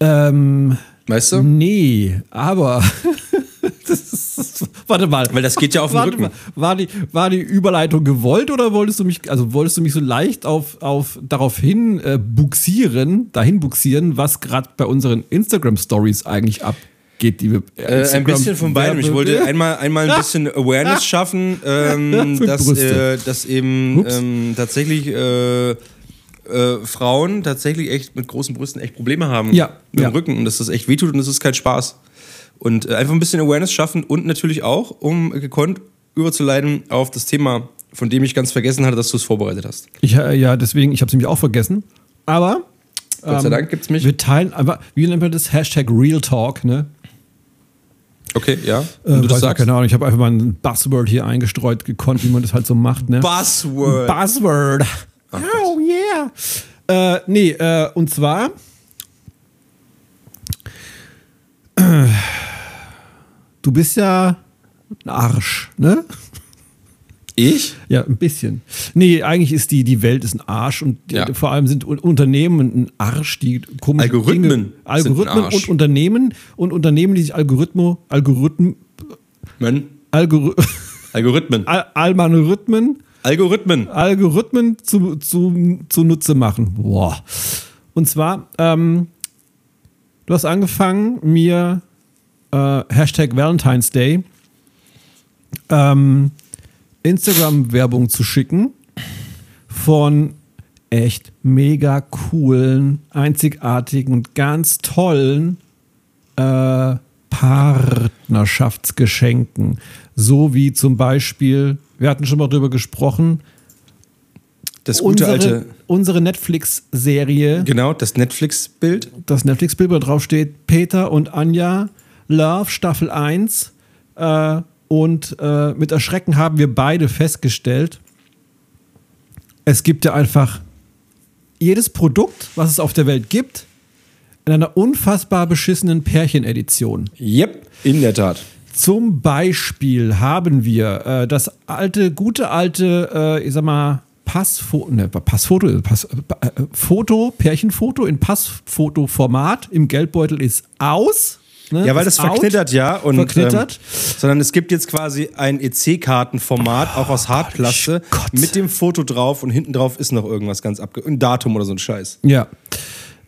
Ähm, Weißt du? nee, aber. ist, warte mal. Weil das geht ja auf den Warte Rücken. Mal, war, die, war die Überleitung gewollt oder wolltest du mich, also wolltest du mich so leicht auf, auf darauf hin äh, buxieren, dahin buxieren, was gerade bei unseren Instagram-Stories eigentlich abgeht, die wir Äh, ein bisschen von beidem. Ich wollte einmal, einmal ein bisschen Awareness schaffen, ähm, dass, äh, dass eben ähm, tatsächlich äh, äh, Frauen tatsächlich echt mit großen Brüsten echt Probleme haben Ja, mit ja. dem Rücken und dass das echt wehtut und das ist kein Spaß. Und äh, einfach ein bisschen Awareness schaffen und natürlich auch, um gekonnt überzuleiten auf das Thema, von dem ich ganz vergessen hatte, dass du es vorbereitet hast. Ich, äh, ja, deswegen, ich habe es nämlich auch vergessen. Aber Gott sei ähm, Dank gibt's mich. wir teilen, aber wie nennt man das? Hashtag Real Talk, ne? Okay, ja. Äh, Wenn du das sagst. keine Ahnung, ich habe einfach mal ein Buzzword hier eingestreut, gekonnt, wie man das halt so macht, ne? Buzzword. Buzzword. Oh yeah. Äh, nee, äh, und zwar. Äh, Du bist ja ein Arsch, ne? Ich? Ja, ein bisschen. Nee, eigentlich ist die, die Welt ist ein Arsch und die, Ja. vor allem sind Un- Unternehmen ein Arsch, die komische Algorithmen Dinge, sind Algorithmen und Unternehmen und Unternehmen, die sich Algorithmen, Algorithmen, Man. Algor Algorithmen. Al Algorithmen, Algorithmen. Algorithmen zu, zu, zunutze machen. Boah. Und zwar, ähm, du hast angefangen, mir äh, Hashtag Valentine's Day ähm, Instagram-Werbung zu schicken von echt mega coolen, einzigartigen und ganz tollen äh, Partnerschaftsgeschenken. So wie zum Beispiel, wir hatten schon mal drüber gesprochen, Das gute unsere, alte. unsere Netflix-Serie, Genau, das Netflix-Bild. das Netflix-Bild, wo drauf steht, Peter und Anja, Love, Staffel 1. Äh, und äh, mit Erschrecken haben wir beide festgestellt, es gibt ja einfach jedes Produkt, was es auf der Welt gibt, in einer unfassbar beschissenen Pärchenedition. Yep, in der Tat. Zum Beispiel haben wir äh, das alte, gute alte, äh, ich sag mal, Passfoto, ne, Passfoto, äh, Pass, äh, Foto, Pärchenfoto in Passfotoformat im Geldbeutel ist aus. Ne, Ja, weil ist das verknittert, out, ja. Und, verknittert. Ähm, sondern es gibt jetzt quasi ein EC-Kartenformat, auch aus Hartplaste, Gott. mit dem Foto drauf und hinten drauf ist noch irgendwas ganz abge... Ein Datum oder so ein Scheiß. Ja.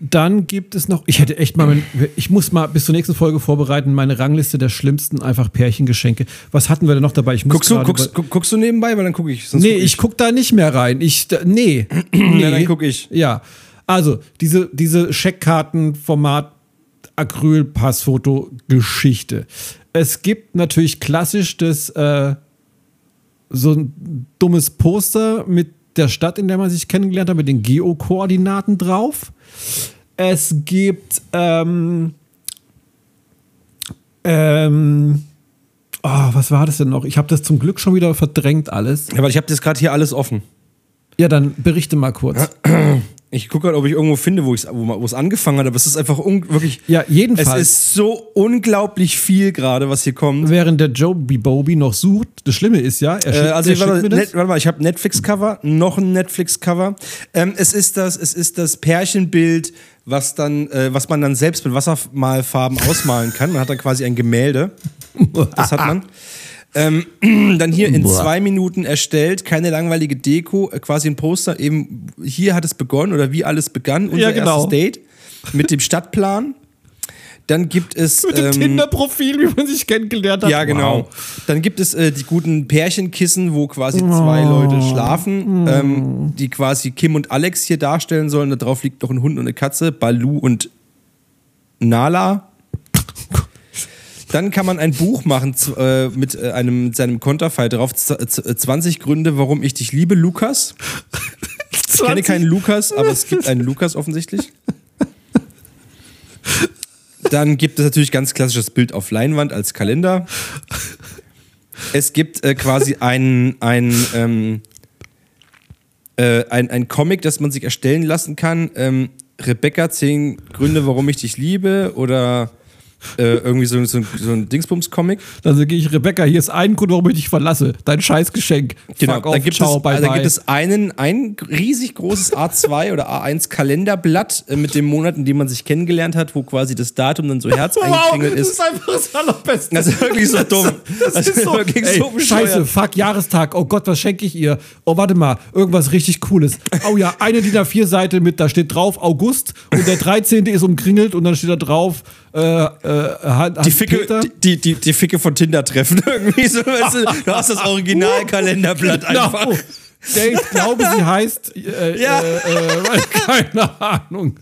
Dann gibt es noch, ich hätte echt mal, mein, ich muss mal bis zur nächsten Folge vorbereiten, meine Rangliste der schlimmsten einfach Pärchengeschenke. Was hatten wir denn noch dabei? Ich muss Guckst du, guckst, guckst du nebenbei? Weil dann gucke ich. Nee, guck ich guck da nicht mehr rein. Ich, nee. nee. Ja, dann guck ich. Ja. Also, diese, diese Scheckkartenformat Acryl-Passfoto-Geschichte. Es gibt natürlich klassisch das, äh, so ein dummes Poster mit der Stadt, in der man sich kennengelernt hat, mit den Geokoordinaten drauf. Es gibt, ähm, ähm, oh, was war das denn noch? Ich habe das zum Glück schon wieder verdrängt alles. Ja, weil ich habe das gerade hier alles offen. Ja, dann berichte mal kurz. Ich gucke gerade, ob ich irgendwo finde, wo, ich's- wo es angefangen hat, aber es ist einfach wirklich. Ja, jedenfalls. Es ist so unglaublich viel gerade, was hier kommt. Während der Joby Bobby noch sucht, das Schlimme ist ja, er Äh, schickt, also er warte, schickt net, das. warte mal, ich habe Netflix-Cover, noch ein Netflix-Cover. Ähm, es ist das, es ist das Pärchenbild, was dann, äh, was man dann selbst mit Wassermalfarben ausmalen kann. Man hat dann quasi ein Gemälde. Das hat man. Ähm, dann hier in zwei Minuten erstellt, keine langweilige Deko, äh, quasi ein Poster. Eben hier hat es begonnen oder wie alles begann, unser Ja, genau. erstes Date mit dem Stadtplan. Dann gibt es Mit dem ähm, Tinder-Profil, wie man sich kennengelernt hat. ja, genau. Wow. Dann gibt es äh, die guten Pärchenkissen, wo quasi zwei Leute schlafen, ähm, die quasi Kim und Alex hier darstellen sollen. Da drauf liegt noch ein Hund und eine Katze, Balu und Nala. Dann kann man ein Buch machen äh, mit äh, einem mit seinem Konterfei drauf. Z z 20 Gründe, warum ich dich liebe, Lukas. Ich kenne keinen Lukas, aber es gibt einen Lukas offensichtlich. Dann gibt es natürlich ganz klassisches Bild auf Leinwand als Kalender. Es gibt äh, quasi ein, ein, ähm, äh, ein, ein Comic, das man sich erstellen lassen kann. Ähm, Rebecca, 10 Gründe, warum ich dich liebe. Oder äh, irgendwie so, so, so ein Dingsbums-Comic. Dann sage ich, Rebecca, hier ist ein Grund, warum ich dich verlasse. Dein Scheißgeschenk. Genau, Fuck da off, gibt, ciao, es, bye, da bye. gibt es einen, ein riesig großes A2 oder A1 Kalenderblatt äh, mit dem Monat, in dem man sich kennengelernt hat, wo quasi das Datum dann so herz Wow, eingekringelt das ist. ist einfach das Allerbeste. Das ist wirklich so dumm. Das ist so, wirklich ey, so bescheuert. scheiße, fuck, Jahrestag. Oh Gott, was schenke ich ihr? Oh, warte mal, irgendwas richtig Cooles. Oh ja, eine DIN A4-Seite mit, da steht drauf August und der 13. ist umkringelt und dann steht da drauf äh, äh, Die Ficke, die, die, die, die Ficke von Tinder treffen irgendwie so. Weißt du, du hast das Original-Kalenderblatt einfach. Genau. Der, ich glaube, sie heißt, äh, Ja. äh, äh, keine Ahnung.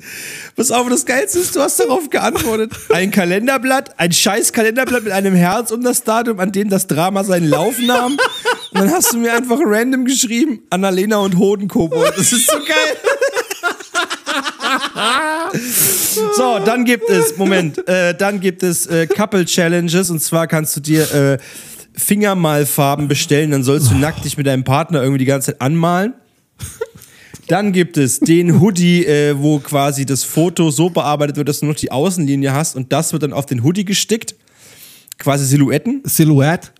Pass auf, das Geilste ist, du hast darauf geantwortet. Ein Kalenderblatt, ein scheiß Kalenderblatt mit einem Herz um das Datum, an dem das Drama seinen Lauf nahm. Und dann hast du mir einfach random geschrieben, Annalena und Hodenkobold. Das ist so geil. So, dann gibt es, Moment, äh, dann gibt es äh, Couple Challenges und zwar kannst du dir äh, Fingermalfarben bestellen, dann sollst du nackt dich mit deinem Partner irgendwie die ganze Zeit anmalen. Dann gibt es den Hoodie, äh, wo quasi das Foto so bearbeitet wird, dass du noch die Außenlinie hast und das wird dann auf den Hoodie gestickt. Quasi Silhouetten. Silhouette.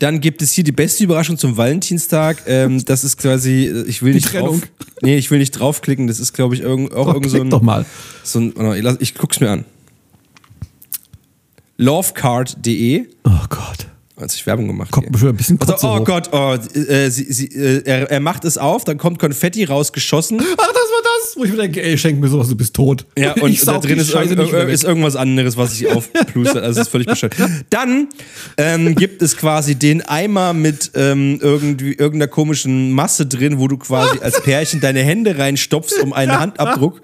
Dann gibt es hier die beste Überraschung zum Valentinstag. Ähm, das ist quasi, äh, ich will Die nicht Trennung. drauf. Nee, ich will nicht draufklicken. Das ist, glaube ich, irgend, auch Oh, irgend so ein. doch mal. So ein oh, ich ich guck's mir an. Lovecard.de. Oh Gott. Als ich Werbung gemacht Kommt hier. ein bisschen Also, oh hoch. Gott, oh, äh, sie, sie, äh, er, er macht es auf, dann kommt Konfetti rausgeschossen. Ach, wo ich mir denke, ey, schenk mir sowas, du bist tot. Ja, und Ich da drin ist, weg. ist irgendwas anderes, was sich aufplustert. Also, das ist völlig bescheuert. Dann ähm, gibt es quasi den Eimer mit ähm, irgendwie irgendeiner komischen Masse drin, wo du quasi als Pärchen deine Hände reinstopfst, um einen Handabdruck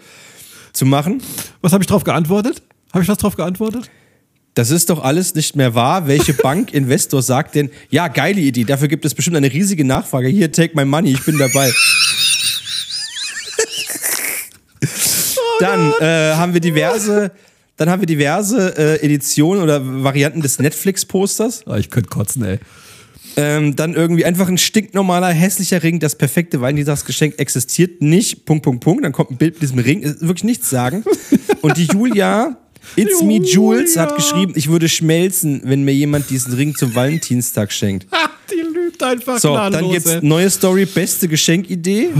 zu machen. Was habe ich drauf geantwortet? Habe ich was drauf geantwortet? Das ist doch alles nicht mehr wahr. Welche Bankinvestor sagt denn, ja, geile Idee, dafür gibt es bestimmt eine riesige Nachfrage. Hier, take my money, ich bin dabei. Dann äh, haben wir diverse, dann haben wir diverse äh, Editionen oder Varianten des Netflix-Posters. Ah, ich könnte kotzen, ey. Ähm, dann irgendwie einfach ein stinknormaler, hässlicher Ring. Das perfekte Valentinstagsgeschenk existiert nicht. Punkt, Punkt, Punkt. Dann kommt ein Bild mit diesem Ring. Ist wirklich nichts sagen. Und die Julia, It's Me Jules, hat Julia. geschrieben, ich würde schmelzen, wenn mir jemand diesen Ring zum Valentinstag schenkt. Die lügt einfach So, dann gibt's ey. neue Story, beste Geschenkidee.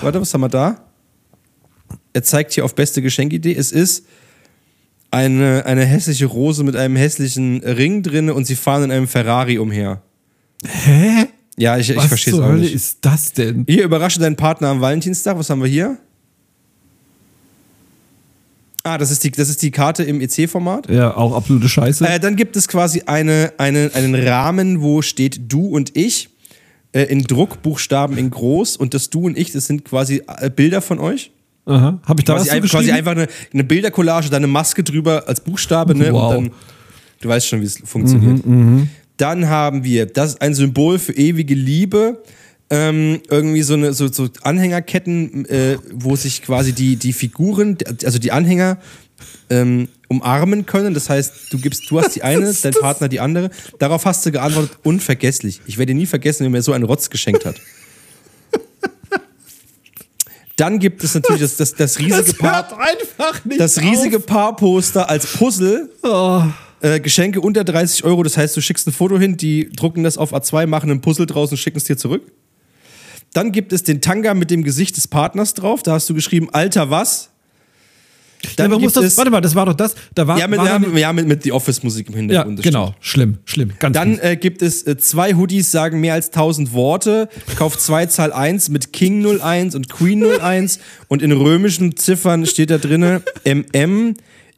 Warte, was haben wir da? Er zeigt hier auf beste Geschenkidee. Es ist eine, eine hässliche Rose mit einem hässlichen Ring drin und sie fahren in einem Ferrari umher. Hä? Ja, ich, ich Was verstehe es auch Hölle nicht. ist das denn? Hier, überrasche deinen Partner am Valentinstag. Was haben wir hier? Ah, das ist die, das ist die Karte im EC-Format. Ja, auch absolute Scheiße. Äh, dann gibt es quasi eine, eine, einen Rahmen, wo steht du und ich äh, in Druckbuchstaben in groß und das du und ich, das sind quasi äh, Bilder von euch. Aha. Hab ich da Quasi, ein, quasi einfach eine, eine Bildercollage, dann eine Maske drüber als Buchstabe, ne? Wow. Und dann, du weißt schon, wie es funktioniert. Dann haben wir, das ist ein Symbol für ewige Liebe. Ähm, irgendwie so eine so, so Anhängerketten, äh, wo sich quasi die, die Figuren, also die Anhänger, ähm, umarmen können. Das heißt, du gibst, du hast die eine, dein Partner die andere. Darauf hast du geantwortet, unvergesslich. Ich werde nie vergessen, wenn mir so ein Rotz geschenkt hat. Dann gibt es natürlich das, das, das riesige das Paar. einfach nicht Das riesige auf. Paarposter als Puzzle. Oh. Äh, Geschenke unter 30 Euro, das heißt, du schickst ein Foto hin, die drucken das auf A2, machen ein Puzzle draus und schicken es dir zurück. Dann gibt es den Tanga mit dem Gesicht des Partners drauf. Da hast du geschrieben, Alter, was? Ja, muss gibt das, warte mal, das war doch das. Da war, Ja, mit, war ja, dann- ja, mit, mit The Office-Musik im ja Hintergrund. das genau. stimmt. Schlimm, schlimm. Ganz Dann äh, gibt es äh, zwei Hoodies, sagen mehr als 1000 Worte. Kauf zwei Zahl 1 mit King 01 und Queen 01. und in römischen Ziffern steht da drinne MM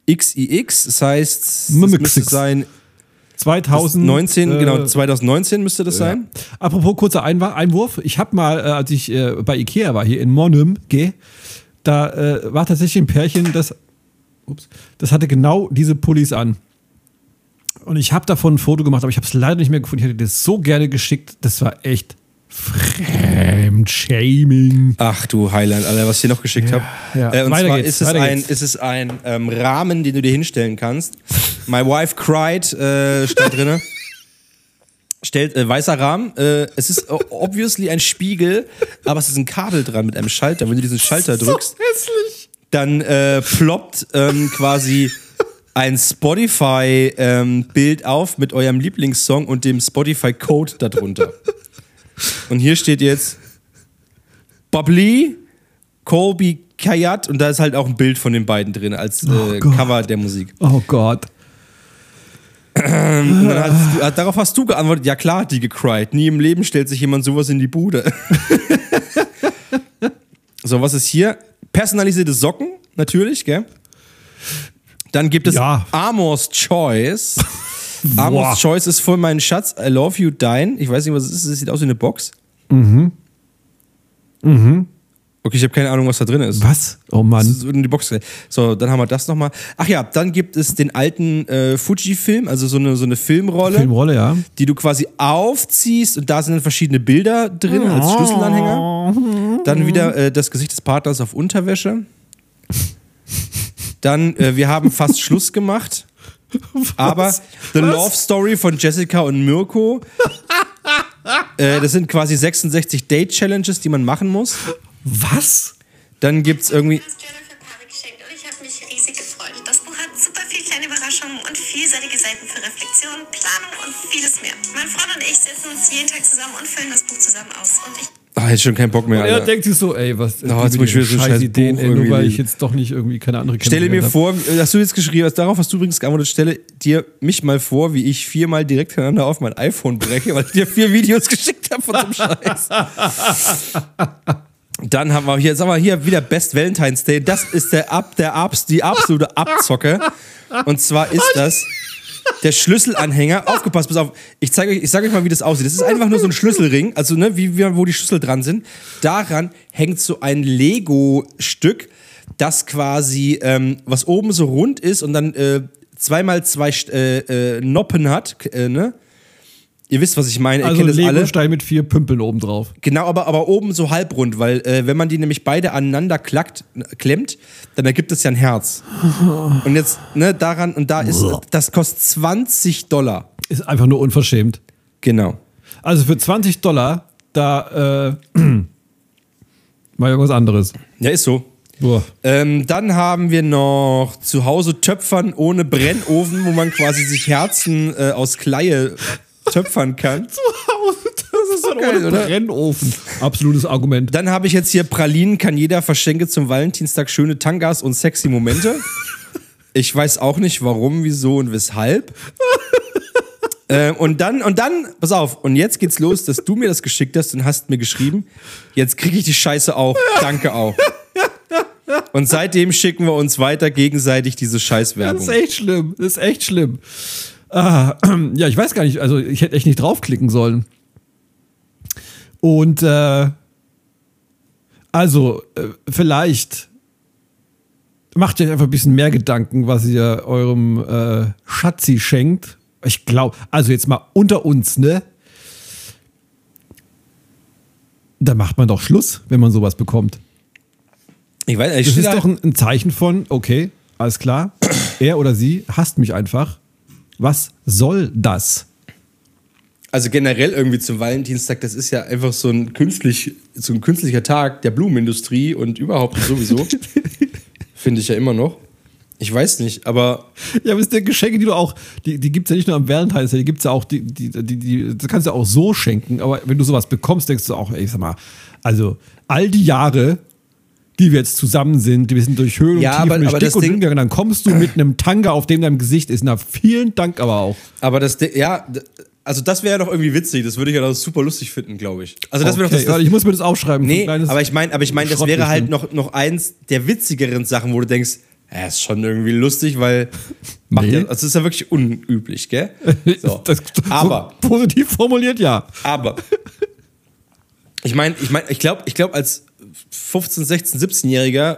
XIX. Das heißt, Mimixix. müsste sein 2000. 19, äh, genau, 2019 müsste das sein. Apropos kurzer Einwurf. Ich habe mal, äh, als ich äh, bei Ikea war, hier in Monum, geh, da äh, war tatsächlich ein Pärchen, das, ups, das hatte genau diese Pullis an. Und ich habe davon ein Foto gemacht, aber ich habe es leider nicht mehr gefunden. Ich hätte das so gerne geschickt. Das war echt Fremdshaming. Ach du Heiland, Alter, was ich dir noch geschickt habe. ja. Äh, und Weiter zwar geht's, ist es ein, ist es ein ähm, Rahmen, den du dir hinstellen kannst. My wife cried, äh, steht drinne. Stellt äh, weißer Rahmen. Äh, es ist obviously ein Spiegel, aber es ist ein Kabel dran mit einem Schalter. Wenn du diesen Schalter drückst, hässlich. dann äh, ploppt ähm, quasi ein Spotify-Bild auf mit eurem Lieblingssong und dem Spotify-Code darunter. Und hier steht jetzt Bubbly, Colby Kayat und da ist halt auch ein Bild von den beiden drin als äh, Oh. Cover der Musik. Oh Gott. Äh, darauf hast du geantwortet, ja klar hat die gecried. Nie im Leben stellt sich jemand sowas in die Bude. so, was ist hier? Personalisierte Socken, natürlich, gell? Dann gibt es Ja. Amor's Choice. Amor's Choice ist voll mein Schatz. I love you, dein. Ich weiß nicht, was es ist. Es sieht aus wie eine Box. Mhm. Mhm. Okay, ich habe keine Ahnung, was da drin ist. Was? Oh Mann. So in die Box. So, dann haben wir das nochmal. Ach ja, dann gibt es den alten äh, Fuji-Film, also so eine, so eine Filmrolle, Filmrolle, ja. die du quasi aufziehst und da sind dann verschiedene Bilder drin als Schlüsselanhänger. Dann wieder äh, das Gesicht des Partners auf Unterwäsche. Dann, äh, wir haben fast Schluss gemacht. Aber The Love Story von Jessica und Mirko. äh, das sind quasi 66 Date-Challenges, die man machen muss. Was? Dann gibt's irgendwie. Das geschenkt und ich habe mich riesig gefreut. Das Buch hat super viele kleine Überraschungen und vielseitige Seiten für Reflexion, Planung und vieles mehr. Mein Freund und ich setzen uns jeden Tag zusammen und füllen das Buch zusammen aus. Und ich Ah, jetzt schon keinen Bock mehr. Er Alter. denkt sich so, ey, was Oh, jetzt muss ich wieder so scheiß Ideen, Buch ey, nur weil ich jetzt doch nicht irgendwie keine andere Stelle mir vor, hast du jetzt geschrieben, also darauf hast du übrigens geantwortet, stelle dir mich mal vor, wie ich viermal direkt hintereinander auf mein iPhone breche, weil ich dir vier Videos geschickt habe von einem Scheiß. Dann haben wir hier, haben wir hier wieder Best Valentine's Day. Das ist der Ab, der Abs, die absolute Abzocke. Und zwar ist das der Schlüsselanhänger. Aufgepasst, pass auf. Ich zeige euch, ich sage euch mal, wie das aussieht. Das ist einfach nur so ein Schlüsselring, also ne, wie, wie wo die Schlüssel dran sind. Daran hängt so ein Lego-Stück, das quasi, ähm, was oben so rund ist und dann äh, zweimal zwei äh, äh, Noppen hat, äh, ne? Ihr wisst, was ich meine. Ihr Also kennt das alle. Mit vier Pümpeln oben drauf. Genau, aber, aber oben so halbrund, weil äh, wenn man die nämlich beide aneinander klackt, klemmt, dann ergibt es ja ein Herz. Und jetzt, ne, daran, und da ist, das kostet 20 Dollar. Ist einfach nur unverschämt. Genau. Also für 20 Dollar, da äh, mal irgendwas anderes. Ja, ist so. Ähm, dann haben wir noch zu Hause Töpfern ohne Brennofen, wo man quasi sich Herzen äh, aus Kleie töpfern kann. ist doch Und geil, ohne oder? Brennofen. Absolutes Argument. Dann habe ich jetzt hier Pralinen, kann jeder verschenke zum Valentinstag schöne Tangas und sexy Momente. Ich weiß auch nicht warum, wieso und weshalb. ähm, und dann, und dann, pass auf, und jetzt geht's los, dass du mir das geschickt hast und hast mir geschrieben, jetzt kriege ich die Scheiße auch. Danke auch. Und seitdem schicken wir uns weiter gegenseitig diese Das Scheißwerbung. ist echt schlimm. Das ist echt schlimm. Ah, ja, ich weiß gar nicht, also ich hätte echt nicht draufklicken sollen. Und äh, also, äh, vielleicht macht ihr euch einfach ein bisschen mehr Gedanken, was ihr eurem äh, Schatzi schenkt. Ich glaube, also jetzt mal unter uns, ne? Da macht man doch Schluss, wenn man sowas bekommt. Ich weiß, ich Das ist da- doch ein, ein Zeichen von, okay, alles klar, er oder sie hasst mich einfach. Was soll das? Also generell irgendwie zum Valentinstag, das ist ja einfach so ein künstlich, so ein künstlicher Tag der Blumenindustrie und überhaupt sowieso. Finde ich ja immer noch. Ich weiß nicht, aber Ja, aber es sind Geschenke, die du auch, die, die gibt es ja nicht nur am Valentine's Day, die gibt es ja auch, die, die, die, die, das kannst du auch so schenken, aber wenn du sowas bekommst, denkst du auch, ey, sag mal, also all die Jahre, die wir jetzt zusammen sind, wir sind durch Höhen und Ja, Tiefen aber- durch aber dick das und Ding- dann kommst du mit einem Tanga, auf dem dein Gesicht ist. Na, vielen Dank aber auch. aber das ja, also das wäre ja doch irgendwie witzig, das würde ich ja doch super lustig finden, glaube ich. Also das wäre doch Okay, das, das ich muss mir das aufschreiben. Nee, aber ich meine, aber ich meine, das wäre halt noch, noch eins der witzigeren Sachen, wo du denkst, ja, ist schon irgendwie lustig, weil macht Nee. ja, das ist ja wirklich unüblich, gell? So. Das, aber so positiv formuliert, ja. Aber ich meine, ich meine, ich glaube, ich glaube, als 15, 16, 17-Jähriger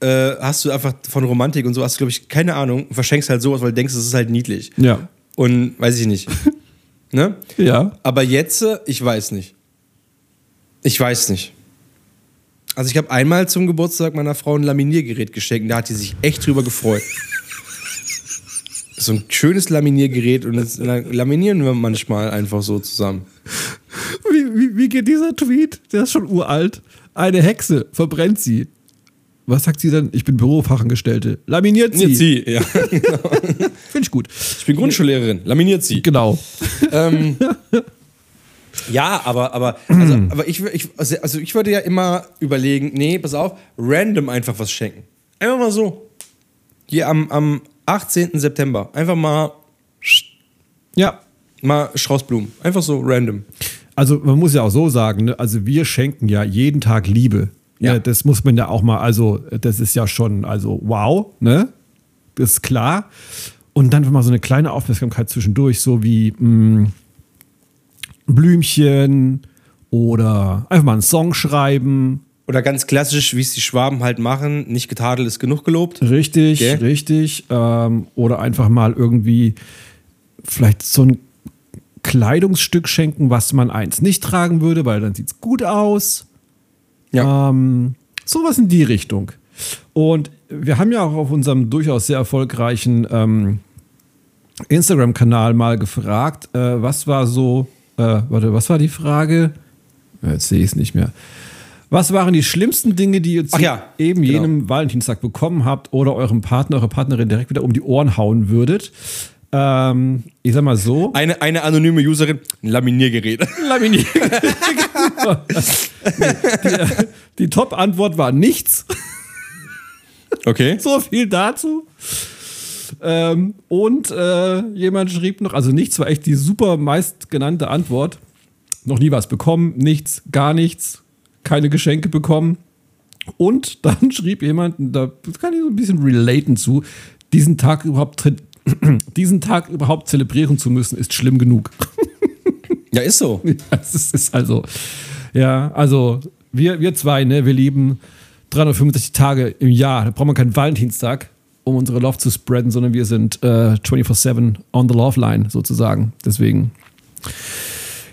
äh, hast du einfach von Romantik und so hast du, glaube ich, keine Ahnung und verschenkst halt sowas, weil du denkst, es ist halt niedlich. Ja. Und weiß ich nicht. ne? Ja. Aber jetzt, äh, ich weiß nicht. Ich weiß nicht. Also ich habe einmal zum Geburtstag meiner Frau ein Laminiergerät geschenkt, da hat die sich echt drüber gefreut. so ein schönes Laminiergerät und das laminieren wir manchmal einfach so zusammen. Wie, wie, wie geht dieser Tweet? Der ist schon uralt. Eine Hexe verbrennt sie. Was sagt sie dann? Ich bin Bürofachangestellte. Laminiert sie. Sie, ja. Finde ich gut. Ich bin Grundschullehrerin. Laminiert sie. Genau. ähm, ja, aber, aber, also, aber ich, ich, also ich würde ja immer überlegen, nee, pass auf, random einfach was schenken. Einfach mal so. Hier am, am 18. September. Einfach mal, Ja. mal Straußblumen. Einfach so random. Also man muss ja auch so sagen, ne? also wir schenken ja jeden Tag Liebe. Ja. Ne? Das muss man ja auch mal, also das ist ja schon, also wow, ne? Das ist klar. Und dann mal so eine kleine Aufmerksamkeit zwischendurch, so wie mh, Blümchen oder einfach mal einen Song schreiben. Oder ganz klassisch, wie es die Schwaben halt machen, nicht getadelt ist genug gelobt. Richtig, Gell? richtig. Ähm, oder einfach mal irgendwie vielleicht so ein Kleidungsstück schenken, was man eins nicht tragen würde, weil dann sieht es gut aus. Ja. Ähm, sowas in die Richtung. Und wir haben ja auch auf unserem durchaus sehr erfolgreichen ähm, Instagram-Kanal mal gefragt, äh, was war so, äh, warte, was war die Frage? Jetzt sehe ich es nicht mehr. Was waren die schlimmsten Dinge, die ihr zu ja, eben genau. jenem Valentinstag bekommen habt oder eurem Partner, eure Partnerin direkt wieder um die Ohren hauen würdet? Ähm, ich sag mal so. Eine, eine anonyme Userin, ein Laminiergerät. Laminiert. die die Top-Antwort war nichts. Okay. So viel dazu. Ähm, und äh, jemand schrieb noch, also nichts war echt die super meistgenannte Antwort. Noch nie was bekommen, nichts, gar nichts, keine Geschenke bekommen. Und dann schrieb jemand, da kann ich so ein bisschen relaten zu, diesen Tag überhaupt diesen Tag überhaupt zelebrieren zu müssen, ist schlimm genug. Ja, ist so. Ja, es ist, ist also, ja, also wir, wir zwei, ne, wir lieben 365 Tage im Jahr. Da braucht man keinen Valentinstag, um unsere Love zu spreaden, sondern wir sind äh, 24-7 on the Love Line sozusagen. Deswegen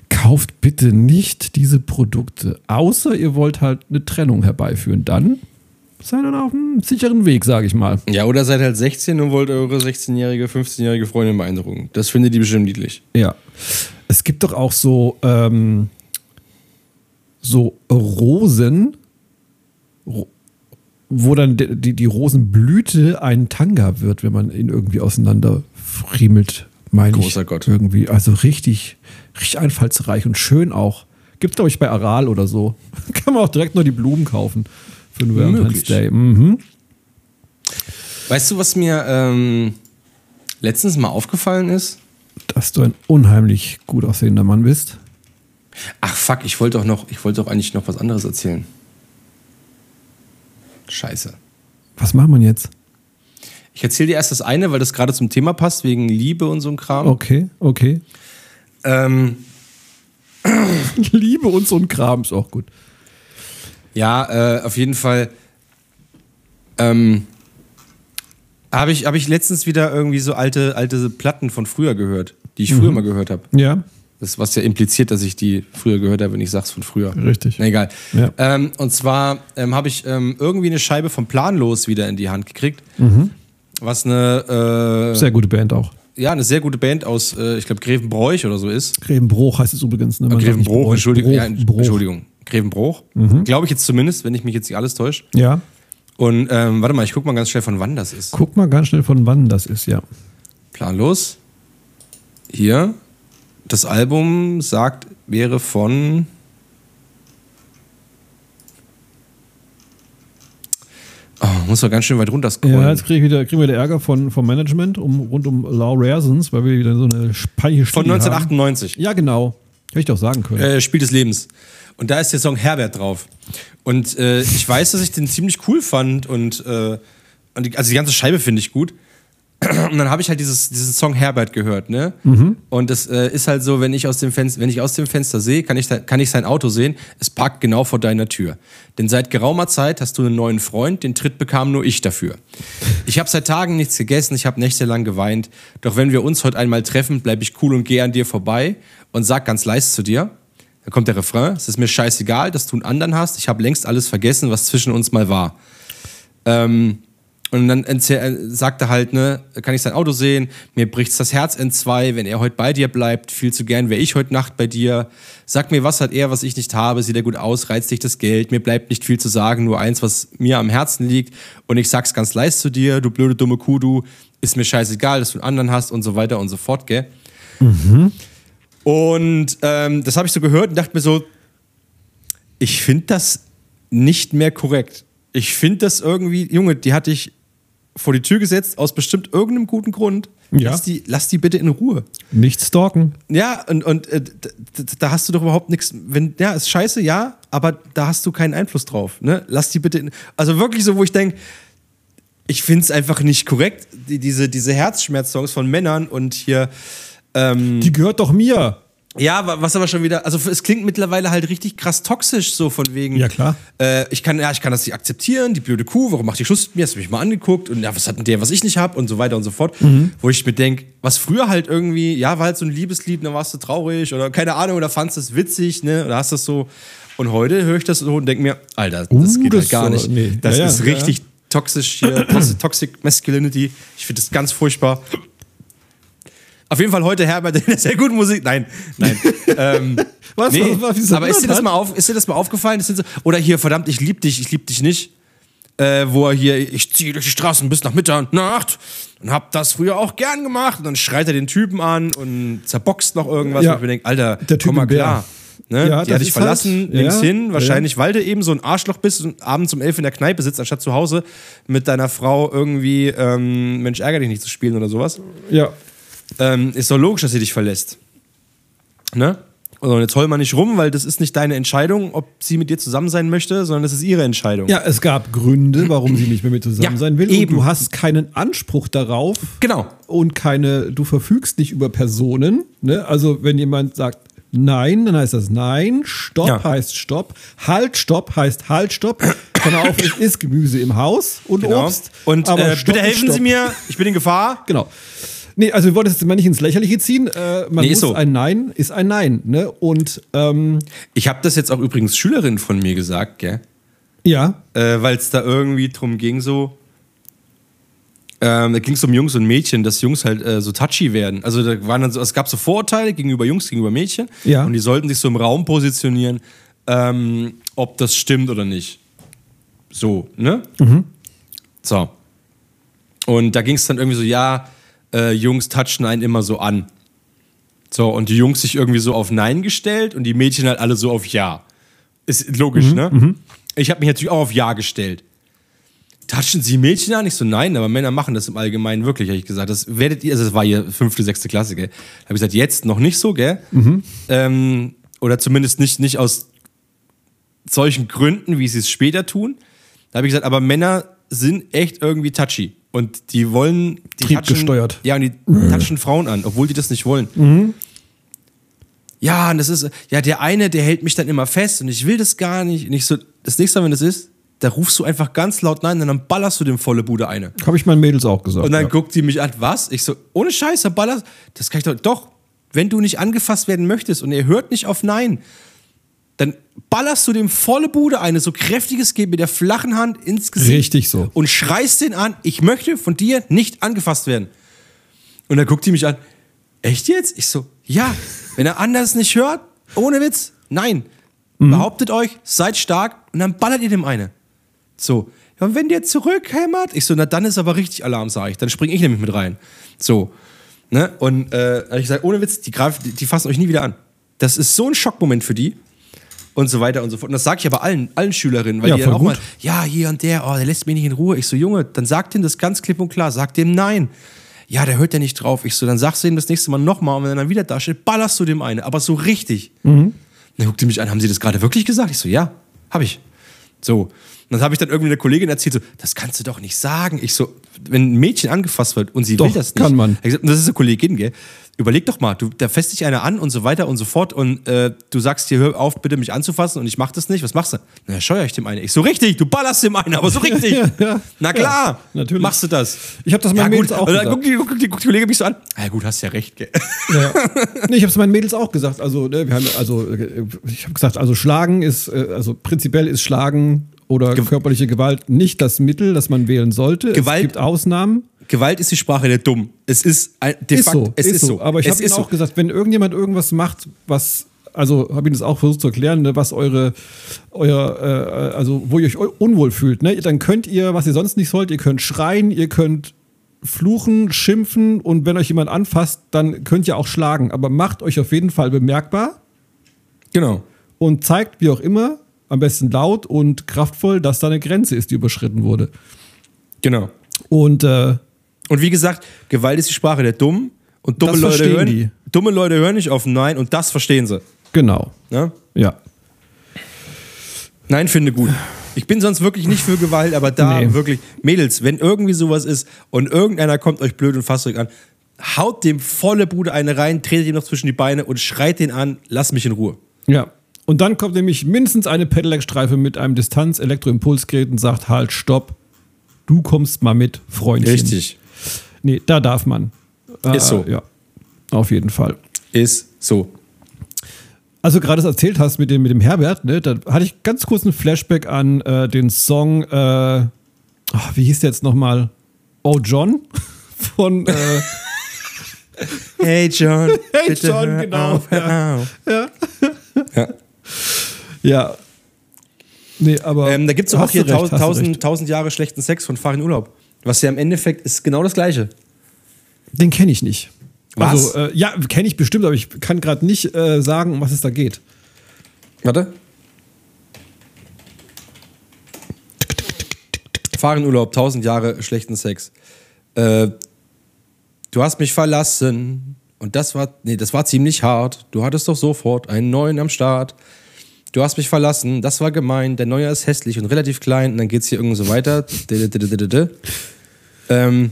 kauft bitte nicht diese Produkte, außer ihr wollt halt eine Trennung herbeiführen. Dann seid ihr auf einem sicheren Weg, sage ich mal. Ja, oder seid halt 16 und wollt eure 16-jährige, 15-jährige Freundin beeindrucken. Das findet die bestimmt niedlich. Ja. Es gibt doch auch so, ähm, so Rosen, ro- wo dann die, die, die Rosenblüte ein Tanga wird, wenn man ihn irgendwie auseinander friemelt, meine ich. Großer Gott. Irgendwie. Also richtig, richtig einfallsreich und schön auch. Gibt's, glaube ich, bei Aral oder so. Kann man auch direkt nur die Blumen kaufen für den Möglich. Day. Mhm. Weißt du, was mir ähm, letztens mal aufgefallen ist? Dass du ein unheimlich gut aussehender Mann bist. Ach fuck, ich wollte doch noch, ich wollte doch eigentlich noch was anderes erzählen. Scheiße. Was macht man jetzt? Ich erzähle dir erst das eine, weil das gerade zum Thema passt, wegen Liebe und so ein Kram. Okay, okay. Ähm, Liebe und so ein Kram ist auch gut. Ja, äh, auf jeden Fall. Ähm, habe ich, hab ich letztens wieder irgendwie so alte, alte Platten von früher gehört, die ich früher mal gehört habe. Ja, Das, was ja impliziert, dass ich die früher gehört habe, wenn ich sag's von früher. Richtig. Na, egal. Ja. Ähm, und zwar ähm, habe ich ähm, irgendwie eine Scheibe von Planlos wieder in die Hand gekriegt. Was eine, äh, sehr gute Band auch. ja, eine sehr gute Band aus, äh, ich glaube, Grevenbroich oder so ist. Grevenbruch heißt es übrigens. Ne? Man Grevenbroch, Bräuch. Entschuldigung. Ja, Ent- Entschuldigung. Grevenbroch. Glaube ich jetzt zumindest, wenn ich mich jetzt nicht alles täusche. Ja, Und ähm, warte mal, ich guck mal ganz schnell, von wann das ist. guck mal ganz schnell, von wann das ist, ja. Planlos. Hier. Das Album sagt, wäre von. Oh, muss doch ganz schön weit runter scrollen. Ja, jetzt krieg ich wieder, kriegen wir wieder Ärger von, vom Management um, rund um Lau Raresons, weil wir wieder so eine peinliche von Studie haben. 1998. Ja, genau. Hätte ich doch sagen können. Äh, Spiel des Lebens. Und da ist der Song Herbert drauf. Und äh, ich weiß, dass ich den ziemlich cool fand und, äh, und die, also die ganze Scheibe finde ich gut. Und dann habe ich halt dieses, diesen Song Herbert gehört, ne? Und es äh, ist halt so, wenn ich aus dem Fenster, wenn ich aus dem Fenster sehe, kann ich, kann ich sein Auto sehen. Es parkt genau vor deiner Tür. Denn seit geraumer Zeit hast du einen neuen Freund, den Tritt bekam nur ich dafür. Ich habe seit Tagen nichts gegessen, ich habe nächtelang geweint. Doch wenn wir uns heute einmal treffen, bleibe ich cool und gehe an dir vorbei und sag ganz leise zu dir. Dann kommt der Refrain. Es ist mir scheißegal, dass du einen anderen hast. Ich habe längst alles vergessen, was zwischen uns mal war. Ähm, und dann äh, sagt er halt, ne, kann ich sein Auto sehen, mir bricht's das Herz in zwei, wenn er heute bei dir bleibt, viel zu gern wäre ich heute Nacht bei dir. Sag mir, was hat er, was ich nicht habe, sieht er gut aus, reizt dich das Geld, mir bleibt nicht viel zu sagen, nur eins, was mir am Herzen liegt. Und ich sag's ganz leise zu dir, du blöde dumme Kuh, du, ist mir scheißegal, dass du einen anderen hast und so weiter und so fort, gell? Und ähm, das habe ich so gehört und dachte mir so, ich finde das nicht mehr korrekt. Ich finde das irgendwie, Junge, die hatte ich vor die Tür gesetzt, aus bestimmt irgendeinem guten Grund. Ja. Lass, die, lass die bitte in Ruhe. Nicht stalken. Ja, und, und äh, da hast du doch überhaupt nichts. Wenn, ja, ist scheiße, ja, aber da hast du keinen Einfluss drauf. Ne? Lass die bitte in. Also wirklich so, wo ich denke, ich finde es einfach nicht korrekt, die, diese, diese Herzschmerz-Songs von Männern und hier. Ähm, Die gehört doch mir. Ja, wa- was aber schon wieder, also es klingt mittlerweile halt richtig krass toxisch, so von wegen. Ja, klar. Äh, ich kann, ja, ich kann das nicht akzeptieren, die blöde Kuh, warum macht die Schluss mit mir? Hast du mich mal angeguckt und ja, was hat denn der, was ich nicht hab und so weiter und so fort. Mhm. Wo ich mir denke, was früher halt irgendwie, ja, war halt so ein Liebeslied, dann warst du traurig oder keine Ahnung, oder fandst es witzig, ne, oder hast das so. Und heute höre ich das so und denke mir, Alter, das Uh, geht das halt gar nicht. nee. Das Ja, ja, ist ja, richtig toxisch hier, Toxic Masculinity. Ich finde das ganz furchtbar. Auf jeden Fall heute Herbert in der sehr guten Musik. Nein, nein. ähm, Was? nee, Was- was- aber ist dir, das mal auf, ist dir das mal aufgefallen? So, oder hier, verdammt, ich lieb dich, ich lieb dich nicht. Äh, wo er hier, ich ziehe durch die Straßen bis nach Mitternacht und hab das früher auch gern gemacht. Und dann schreit er den Typen an und zerboxt noch irgendwas. Ja. Und ich mir denke, Alter, Der komm mal klar. Ne? Ja, die hat dich verlassen, halt- nimm's ja, hin. ja. Wahrscheinlich, weil du eben so ein Arschloch bist und abends um elf in der Kneipe sitzt, anstatt zu Hause mit deiner Frau irgendwie ähm, Mensch, ärger dich nicht zu spielen oder sowas Ja. Ähm, ist doch logisch, dass sie dich verlässt. Ne? Und jetzt heul mal nicht rum, weil das ist nicht deine Entscheidung, ob sie mit dir zusammen sein möchte, sondern das ist ihre Entscheidung. Ja, es gab Gründe, warum sie nicht mehr mit zusammen Ja, sein will. eben. Du hast keinen Anspruch darauf. Genau. Und keine, du verfügst nicht über Personen. Ne? Also, wenn jemand sagt Nein, dann heißt das Nein. Stopp Ja. heißt Stopp. Halt, Stopp heißt Halt, Stopp. Klammer auf, es ist Gemüse im Haus und Genau. Obst. Und äh, bitte helfen Stopp. Sie mir, ich bin in Gefahr. Genau. Nee, also wir wollen das jetzt mal nicht ins Lächerliche ziehen. Äh, man Nee, ist muss so. ein Nein ist ein Nein. Ne? Und ähm, Ich habe das jetzt auch übrigens Schülerinnen von mir gesagt, gell? ja, Äh, weil es da irgendwie drum ging, so. Ähm, da ging es um Jungs und Mädchen, dass Jungs halt äh, so touchy werden. Also da waren dann so, es gab so Vorurteile gegenüber Jungs, gegenüber Mädchen. Ja. Und die sollten sich so im Raum positionieren, ähm, ob das stimmt oder nicht. So, ne? So. Und da ging es dann irgendwie so, ja, äh, Jungs touchen einen immer so an. So, und die Jungs sich irgendwie so auf Nein gestellt und die Mädchen halt alle so auf Ja. Ist logisch, ne? Ich habe mich natürlich auch auf Ja gestellt. Touchen Sie Mädchen an? Ich so, nein, aber Männer machen das im Allgemeinen wirklich, habe ich gesagt. Das werdet ihr, also das war hier fünfte, sechste Klasse, gell? Habe ich gesagt, jetzt noch nicht so, gell? Ähm, oder zumindest nicht, nicht aus solchen Gründen, wie sie es später tun. Da habe ich gesagt, aber Männer sind echt irgendwie touchy. Und die wollen, die Triebgesteuert. ja, und die touchen Frauen an, obwohl die das nicht wollen. Ja, und das ist, ja, der eine, der hält mich dann immer fest und ich will das gar nicht. Und ich so, das nächste Mal, wenn das ist, da rufst du einfach ganz laut Nein und dann ballerst du dem volle Bude eine. Habe ich meinen Mädels auch gesagt. Und dann ja. guckt die mich an, was? Ich so, ohne Scheiß, dann ballerst Das kann ich doch, doch, wenn du nicht angefasst werden möchtest und er hört nicht auf Nein, dann ballerst du dem volle Bude eine, so kräftiges geht mit der flachen Hand ins Gesicht. Richtig so. Und schreist den an, ich möchte von dir nicht angefasst werden. Und dann guckt die mich an, echt jetzt? Ich so, ja, wenn er anders nicht hört, ohne Witz, nein. Mhm. Behauptet euch, seid stark und dann ballert ihr dem eine. So, ja, und wenn der zurückhämmert, ich so, na dann ist aber richtig Alarm, sage ich. Dann springe ich nämlich mit rein. So, ne? Und äh, ich gesagt, ohne Witz, die, greif, die, die fassen euch nie wieder an. Das ist so ein Schockmoment für die. Und so weiter und so fort. Und das sage ich aber allen, allen Schülerinnen, weil Ja, die dann auch mal, gut. ja, hier und der, oh, der lässt mich nicht in Ruhe. Ich so, Junge, dann sag dem das ganz klipp und klar, sag dem nein. Ja, der hört ja nicht drauf. Ich so, dann sagst du ihm das nächste Mal nochmal und wenn er dann wieder da steht, ballerst du dem eine, aber so richtig. Mhm. Dann guckt die mich an, haben sie das gerade wirklich gesagt? Ich so, ja, hab ich. So. Und dann habe ich dann irgendwie einer Kollegin erzählt, so, das kannst du doch nicht sagen. Ich so, wenn ein Mädchen angefasst wird und sie Doch, will das nicht. kann man. Gesagt, das ist eine Kollegin, gell? Überleg doch mal, du, da fässt dich einer an und so weiter und so fort und äh, du sagst dir, hör auf, bitte mich anzufassen und ich mach das nicht. Was machst du? Na, scheuer ich dem eine. Ich so richtig, du ballerst dem eine, aber so richtig. Ja, ja. Na klar, Ja, natürlich. machst du das. Ich hab das meinen Mädels auch gesagt. guckt die, guckt, die, guckt die Kollegin mich so an. Ja gut, hast ja recht, gell? Ja. Nee, ich habe es meinen Mädels auch gesagt. Also, ne, wir haben, also äh, ich habe gesagt, also Schlagen ist, äh, also prinzipiell ist Schlagen oder körperliche Gewalt nicht das Mittel, das man wählen sollte. Gewalt- Es gibt Ausnahmen. Gewalt ist die Sprache der Dumm. Es ist de Ist facto, so, es ist, so. Aber ich habe ihnen auch gesagt, wenn irgendjemand irgendwas macht, was, also habe ich das auch versucht zu erklären, ne, was eure, euer, äh, also wo ihr euch unwohl fühlt, ne, dann könnt ihr, was ihr sonst nicht sollt, ihr könnt schreien, ihr könnt fluchen, schimpfen und wenn euch jemand anfasst, dann könnt ihr auch schlagen. Aber macht euch auf jeden Fall bemerkbar Genau. und zeigt, wie auch immer, am besten laut und kraftvoll, dass da eine Grenze ist, die überschritten wurde. Genau. Und äh, Und wie gesagt, Gewalt ist die Sprache der Dummen und dumme Das Leute hören, die. dumme Leute hören nicht auf Nein und das verstehen sie. genau, Ne? ja. Nein, finde gut. Ich bin sonst wirklich nicht für Gewalt, aber da Nee. wirklich, Mädels, wenn irgendwie sowas ist und irgendeiner kommt euch blöd und fasst euch an, haut dem volle Bude eine rein, tretet ihm noch zwischen die Beine und schreit den an, lass mich in Ruhe. Ja. Und dann kommt nämlich mindestens eine Pedelec-Streife mit einem Distanz-Elektroimpulsgerät und sagt: Halt, stopp, du kommst mal mit, Freundchen. Nee, da darf man. Äh, Ist so. Ja, auf jeden Fall. Ist so. Als du gerade das erzählt hast mit dem, mit dem Herbert, ne, da hatte ich ganz kurz einen Flashback an äh, den Song, äh, ah, wie hieß der jetzt nochmal? Oh John? Von, äh, Hey John, Hey bitte John, genau, auf, ja. auf. ja. ja. Nee, aber. Ähm, da gibt es auch hier recht, tausend, tausend, tausend Jahre schlechten Sex von Farin Urlaub. Was ja im Endeffekt ist genau das Gleiche. Den kenne ich nicht. Was? Also, äh, ja, kenne ich bestimmt, aber ich kann gerade nicht äh, sagen, um was es da geht. Warte. Fahrenurlaub, 1000 Jahre schlechten Sex. Äh, du hast mich verlassen und das war, nee, das war ziemlich hart. Du hattest doch sofort einen neuen am Start. Du hast mich verlassen, das war gemein. Der neue ist hässlich und relativ klein. Und dann geht's hier irgendwie so weiter. Ähm,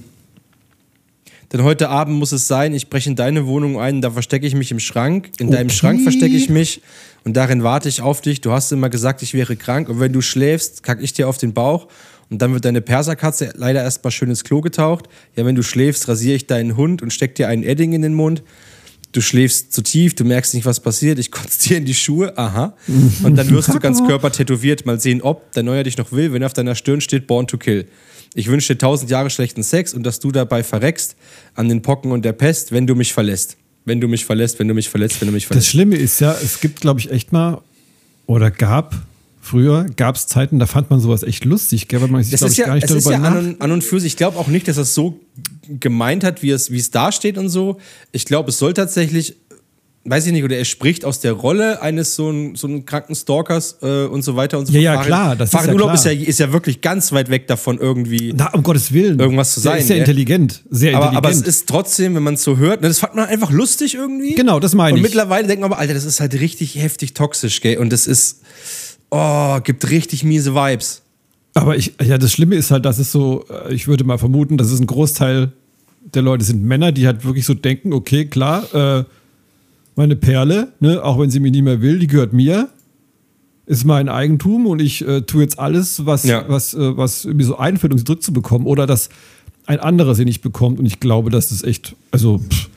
denn heute Abend muss es sein, ich breche in deine Wohnung ein, da verstecke ich mich im Schrank. In deinem Okay. Schrank verstecke ich mich und darin warte ich auf dich. Du hast immer gesagt, ich wäre krank und wenn du schläfst, kacke ich dir auf den Bauch und dann wird deine Perserkatze leider erstmal schön ins Klo getaucht. Ja, wenn du schläfst, rasiere ich deinen Hund und steck dir einen Edding in den Mund. Du schläfst zu tief, du merkst nicht, was passiert. Ich kotze dir in die Schuhe, aha. Und dann wirst du ganz Körper tätowiert. Mal sehen, ob der Neuer dich noch will, wenn auf deiner Stirn steht Born to Kill. Ich wünsche dir tausend Jahre schlechten Sex und dass du dabei verreckst an den Pocken und der Pest, wenn du mich verlässt. Wenn du mich verlässt, wenn du mich verlässt, wenn du mich Das verlässt. Schlimme ist ja, es gibt, glaube ich, echt mal, oder gab, früher gab es Zeiten, da fand man sowas echt lustig, gell, weil man sich, Das glaube ich, ja, gar nicht es ist darüber ja an, und, an und für sich. Ich glaube auch nicht, dass das so gemeint hat, wie es, wie es da steht und so. Ich glaube, es soll tatsächlich weiß ich nicht, oder er spricht aus der Rolle eines so einen, so einen kranken Stalkers äh, und so weiter und so Ja, ja, Farin- klar, das ist ja Urlaub klar. ist ja, ist ja wirklich ganz weit weg davon irgendwie. Na, um Gottes Willen. Irgendwas zu Der sein, ist sehr gell? intelligent. Sehr aber, intelligent. aber es ist trotzdem, wenn man es so hört, ne, das fand man einfach lustig irgendwie. Genau, das meine Und ich. mittlerweile denkt man aber, Alter, das ist halt richtig heftig toxisch, gell? Und das ist, oh, gibt richtig miese Vibes. Aber ich, ja, das Schlimme ist halt, dass es so, äh, ich würde mal vermuten, dass es ein Großteil der Leute sind Männer, die halt wirklich so denken, okay, klar, äh, meine Perle, ne, auch wenn sie mich nicht mehr will, die gehört mir, ist mein Eigentum und ich äh, tue jetzt alles, was, Ja. was, äh, was mir so einfällt, um sie zurückzubekommen. Oder dass ein anderer sie nicht bekommt und ich glaube, dass das echt, also pff,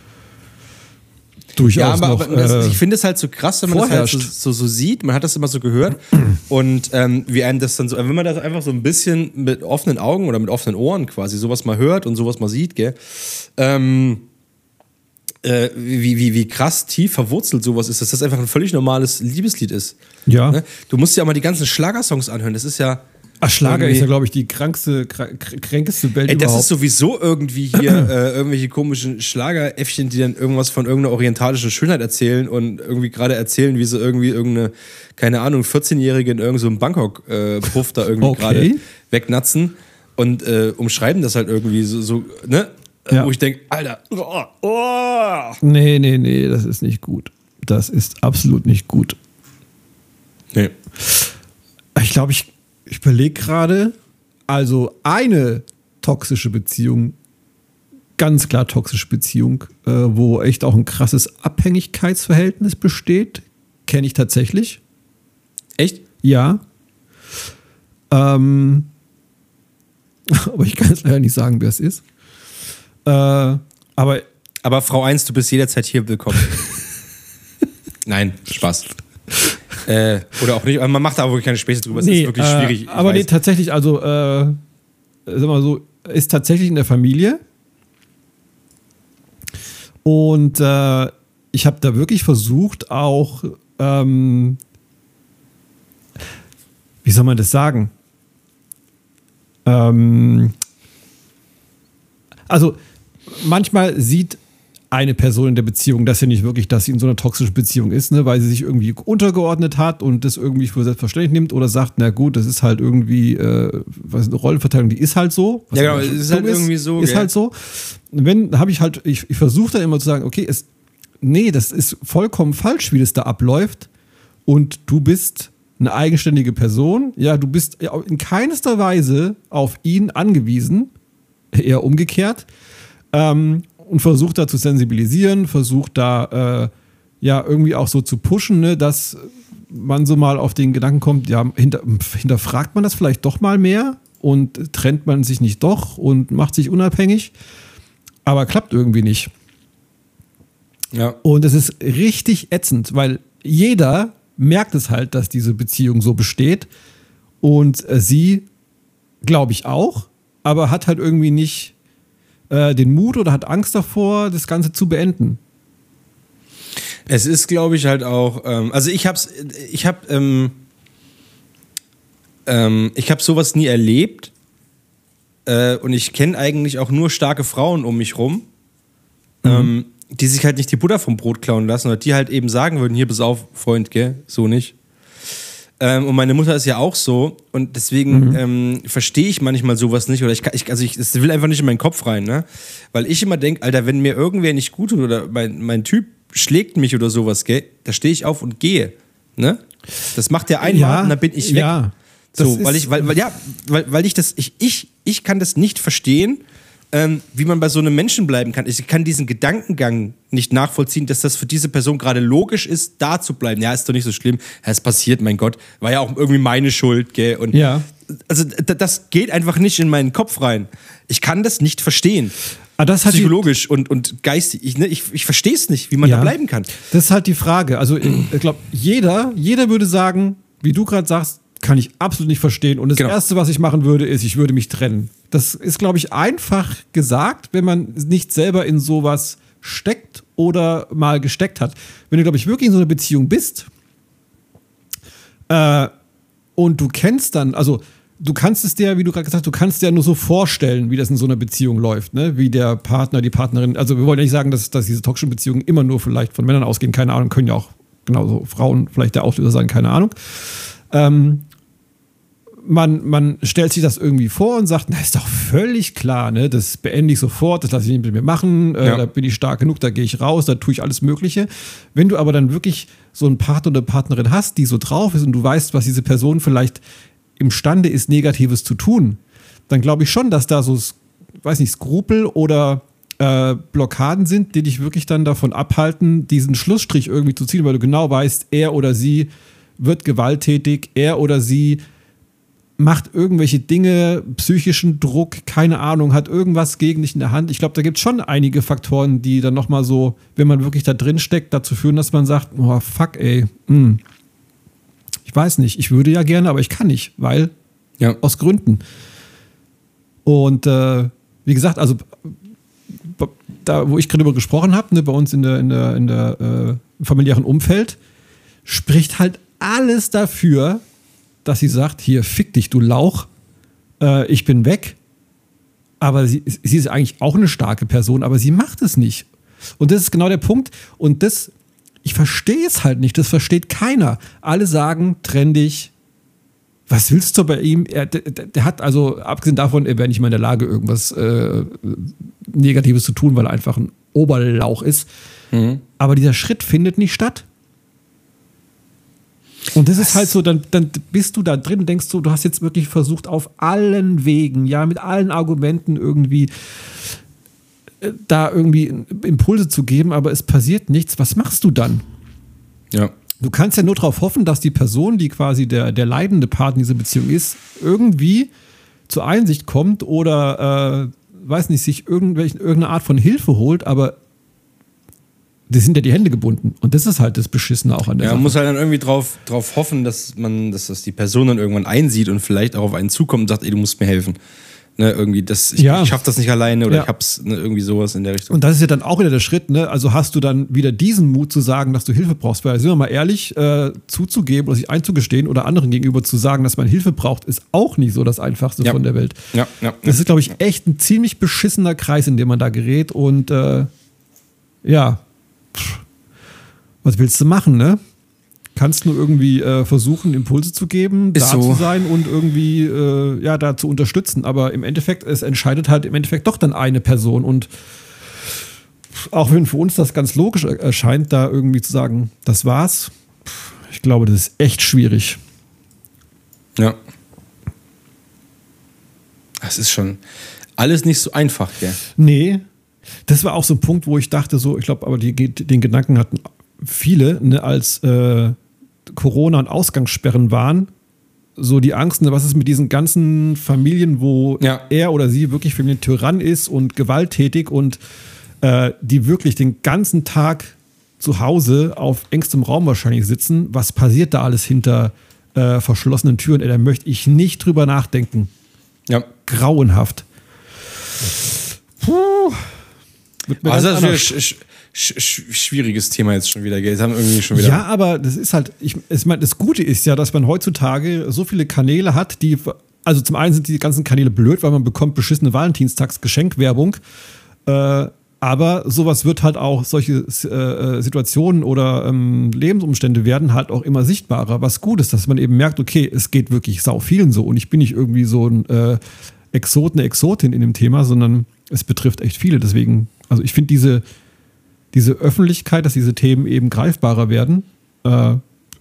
durchaus Ja, aber, noch, aber das, äh, ich finde es halt so krass, wenn man das halt so, so, so sieht. Man hat das immer so gehört. Und ähm, wie einem das dann so, wenn man das einfach so ein bisschen mit offenen Augen oder mit offenen Ohren quasi sowas mal hört und sowas mal sieht, gell? Ähm, äh, wie, wie, wie krass tief verwurzelt sowas ist, dass das einfach ein völlig normales Liebeslied ist. Ja. Ne? Du musst dir ja mal die ganzen Schlagersongs anhören. Das ist ja. Ach, Schlager irgendwie- ist ja, glaube ich, die krankste, kr- kr- kränkeste Welt Ey, das überhaupt. ist sowieso irgendwie hier äh, irgendwelche komischen Schlageräffchen, die dann irgendwas von irgendeiner orientalischen Schönheit erzählen und irgendwie gerade erzählen, wie sie irgendwie irgendeine, keine Ahnung, 14-Jährige in irgendeinem so Bangkok-Puff da irgendwie Okay. gerade wegnatzen und äh, umschreiben das halt irgendwie so, so ne? Ja. Wo ich denke, Alter, oh, oh. Nee, nee, nee, das ist nicht gut. Das ist absolut nicht gut. Nee. Ich glaube, ich, ich überlege gerade, also eine toxische Beziehung, ganz klar toxische Beziehung, äh, wo echt auch ein krasses Abhängigkeitsverhältnis besteht, kenne ich tatsächlich. Echt? Ja. Ähm, aber ich kann es leider nicht sagen, wer es ist. Äh, aber Aber Frau 1, du bist jederzeit hier willkommen. Nein, Spaß. äh, oder auch nicht, aber man macht da wirklich keine Späße drüber. Es ist wirklich äh, schwierig. ich Aber nee, weiß. tatsächlich, also, äh, sag mal so, ist tatsächlich in der Familie. Und äh, ich habe da wirklich versucht, auch, ähm, wie soll man das sagen? Ähm, also, manchmal sieht eine Person in der Beziehung das ja nicht wirklich, dass sie in so einer toxischen Beziehung ist, ne, weil sie sich irgendwie untergeordnet hat und das irgendwie für selbstverständlich nimmt oder sagt, na gut, das ist halt irgendwie, äh, was ist eine Rollenverteilung, die ist halt so. Ja, genau, aber schon es ist halt dumm irgendwie so, Ist gell? halt so. Wenn, habe ich halt, ich, ich versuche dann immer zu sagen, okay, es, nee, das ist vollkommen falsch, wie das da abläuft und du bist eine eigenständige Person, ja, du bist in keinster Weise auf ihn angewiesen, eher umgekehrt, ähm, und versucht da zu sensibilisieren, versucht da äh, ja irgendwie auch so zu pushen, ne, dass man so mal auf den Gedanken kommt, ja, hinter, hinterfragt man das vielleicht doch mal mehr und trennt man sich nicht doch und macht sich unabhängig, aber klappt irgendwie nicht. Ja. Und es ist richtig ätzend, weil jeder merkt es halt, dass diese Beziehung so besteht. Und äh, sie, glaube ich, auch, aber hat halt irgendwie nicht äh, den Mut oder hat Angst davor, das Ganze zu beenden. Es ist, glaube ich, halt auch. Ähm, also ich hab's, ich hab, ähm, ähm, ich hab sowas nie erlebt. Äh, und ich kenne eigentlich auch nur starke Frauen um mich rum, ähm, die sich halt nicht die Butter vom Brot klauen lassen oder die halt eben sagen würden: Hier, pass auf, Freund, gell, so nicht. Ähm, und meine Mutter ist ja auch so und deswegen ähm, verstehe ich manchmal sowas nicht oder ich, kann- ich also ich das will einfach nicht in meinen Kopf rein, ne? Weil ich immer denke, Alter, wenn mir irgendwer nicht gut tut oder mein, mein Typ schlägt mich oder sowas, gell, da stehe ich auf und gehe, ne? Das macht der einmal Ja, und dann bin ich weg. ja. So, weil ich, weil, weil ja, weil, weil ich das, ich, ich, ich kann das nicht verstehen, ähm, wie man bei so einem Menschen bleiben kann. Ich kann diesen Gedankengang nicht nachvollziehen, dass das für diese Person gerade logisch ist, da zu bleiben. Ja, ist doch nicht so schlimm. Ja, es passiert, mein Gott. War ja auch irgendwie meine Schuld, gell? Und Ja. Also das geht einfach nicht in meinen Kopf rein. Ich kann das nicht verstehen. Ah, das hat die- Psychologisch und, und geistig. Ich, ne, ich, ich verstehe es nicht, wie man da bleiben kann. Das ist halt die Frage. Also ich, ich glaube, jeder, jeder würde sagen, wie du gerade sagst, kann ich absolut nicht verstehen. Und das Genau. Erste, was ich machen würde, ist, ich würde mich trennen. Das ist, glaube ich, einfach gesagt, wenn man nicht selber in sowas steckt oder mal gesteckt hat. Wenn du, glaube ich, wirklich in so einer Beziehung bist äh, und du kennst dann, also du kannst es dir, wie du gerade gesagt hast, du kannst dir nur so vorstellen, wie das in so einer Beziehung läuft, ne? Wie der Partner, die Partnerin, also wir wollen ja nicht sagen, dass, dass diese toxischen Beziehungen immer nur vielleicht von Männern ausgehen, keine Ahnung, können ja auch genauso Frauen vielleicht der Auslöser sein, keine Ahnung. Ähm, man, man stellt sich das irgendwie vor und sagt, na, ist doch völlig klar, ne? Das beende ich sofort, das lasse ich nicht mit mir machen, äh, Ja. da bin ich stark genug, da gehe ich raus, da tue ich alles Mögliche. Wenn du aber dann wirklich so einen Partner oder Partnerin hast, die so drauf ist und du weißt, was diese Person vielleicht imstande ist, Negatives zu tun, dann glaube ich schon, dass da so, weiß nicht, Skrupel oder äh, Blockaden sind, die dich wirklich dann davon abhalten, diesen Schlussstrich irgendwie zu ziehen, weil du genau weißt, er oder sie wird gewalttätig, er oder sie macht irgendwelche Dinge, psychischen Druck, keine Ahnung, hat irgendwas gegen dich in der Hand. Ich glaube, da gibt es schon einige Faktoren, die dann nochmal so, wenn man wirklich da drin steckt, dazu führen, dass man sagt, oh fuck, ey, hm. ich weiß nicht, ich würde ja gerne, aber ich kann nicht, weil Ja. aus Gründen. Und äh, wie gesagt, also da, wo ich gerade drüber gesprochen habe, ne, bei uns in der, in der, in der äh, im familiären Umfeld, spricht halt alles dafür, dass sie sagt, hier, fick dich, du Lauch, äh, ich bin weg. Aber sie, sie ist eigentlich auch eine starke Person, aber sie macht es nicht. Und das ist genau der Punkt. Und das, ich verstehe es halt nicht, das versteht keiner. Alle sagen, trenn dich, was willst du bei ihm? Er, der, der hat also, abgesehen davon, er wäre nicht mal in der Lage, irgendwas äh, Negatives zu tun, weil er einfach ein Oberlauch ist. Aber dieser Schritt findet nicht statt. Und das ist halt so, dann, dann bist du da drin und denkst so, du hast jetzt wirklich versucht, auf allen Wegen, ja, mit allen Argumenten irgendwie äh, da irgendwie Impulse zu geben, aber es passiert nichts. Was machst du dann? Ja. Du kannst ja nur darauf hoffen, dass die Person, die quasi der, der leidende Part in dieser Beziehung ist, irgendwie zur Einsicht kommt oder, äh, weiß nicht, sich irgendwelche, irgendeine Art von Hilfe holt, aber die sind ja die Hände gebunden. Und das ist halt das Beschissene auch an der Ja, man Sache. muss halt dann irgendwie drauf, drauf hoffen, dass man, dass das die Person dann irgendwann einsieht und vielleicht auch auf einen zukommt und sagt, ey, du musst mir helfen. Ne, irgendwie, das, ich, Ja. ich schaff das nicht alleine oder Ja. ich hab's, ne, irgendwie sowas in der Richtung. Und das ist ja dann auch wieder der Schritt, ne? Also hast du dann wieder diesen Mut zu sagen, dass du Hilfe brauchst, weil sind wir mal ehrlich, äh, zuzugeben oder sich einzugestehen oder anderen gegenüber zu sagen, dass man Hilfe braucht, ist auch nicht so das Einfachste Ja. von der Welt. Ja, ja. Das ist, glaube ich, echt ein ziemlich beschissener Kreis, in dem man da gerät. Und äh, ja, was willst du machen, ne? Kannst nur irgendwie äh, versuchen, Impulse zu geben, Ist da so. zu sein und irgendwie äh, ja, da zu unterstützen. Aber im Endeffekt, es entscheidet halt im Endeffekt doch dann eine Person. Und auch wenn für uns das ganz logisch er- erscheint, da irgendwie zu sagen, das war's, ich glaube, das ist echt schwierig. Ja. Das ist schon alles nicht so einfach, gell? Nee, das war auch so ein Punkt, wo ich dachte, so, ich glaube, aber die, den Gedanken hatten viele, ne, als äh, Corona und Ausgangssperren waren, so die Angst, ne, was ist mit diesen ganzen Familien, wo Ja. er oder sie wirklich Familientyrann ist und gewalttätig und äh, die wirklich den ganzen Tag zu Hause auf engstem Raum wahrscheinlich sitzen. Was passiert da alles hinter äh, verschlossenen Türen? Ey, da möchte ich nicht drüber nachdenken. Ja. Grauenhaft. Puh. Also das ist. Sch sch sch schwieriges Thema jetzt schon wieder, gell? Jetzt haben irgendwie schon wieder. Ja, aber das ist halt, ich, ich meine, das Gute ist ja, dass man heutzutage so viele Kanäle hat, die, also zum einen sind die ganzen Kanäle blöd, weil man bekommt beschissene Valentinstags-Geschenkwerbung, äh, aber sowas wird halt auch, solche äh, Situationen oder ähm, Lebensumstände werden halt auch immer sichtbarer. Was gut ist, dass man eben merkt, okay, es geht wirklich sau vielen so und ich bin nicht irgendwie so ein äh, Exot, eine Exotin in dem Thema, sondern es betrifft echt viele. Deswegen, also ich finde diese, diese Öffentlichkeit, dass diese Themen eben greifbarer werden, äh,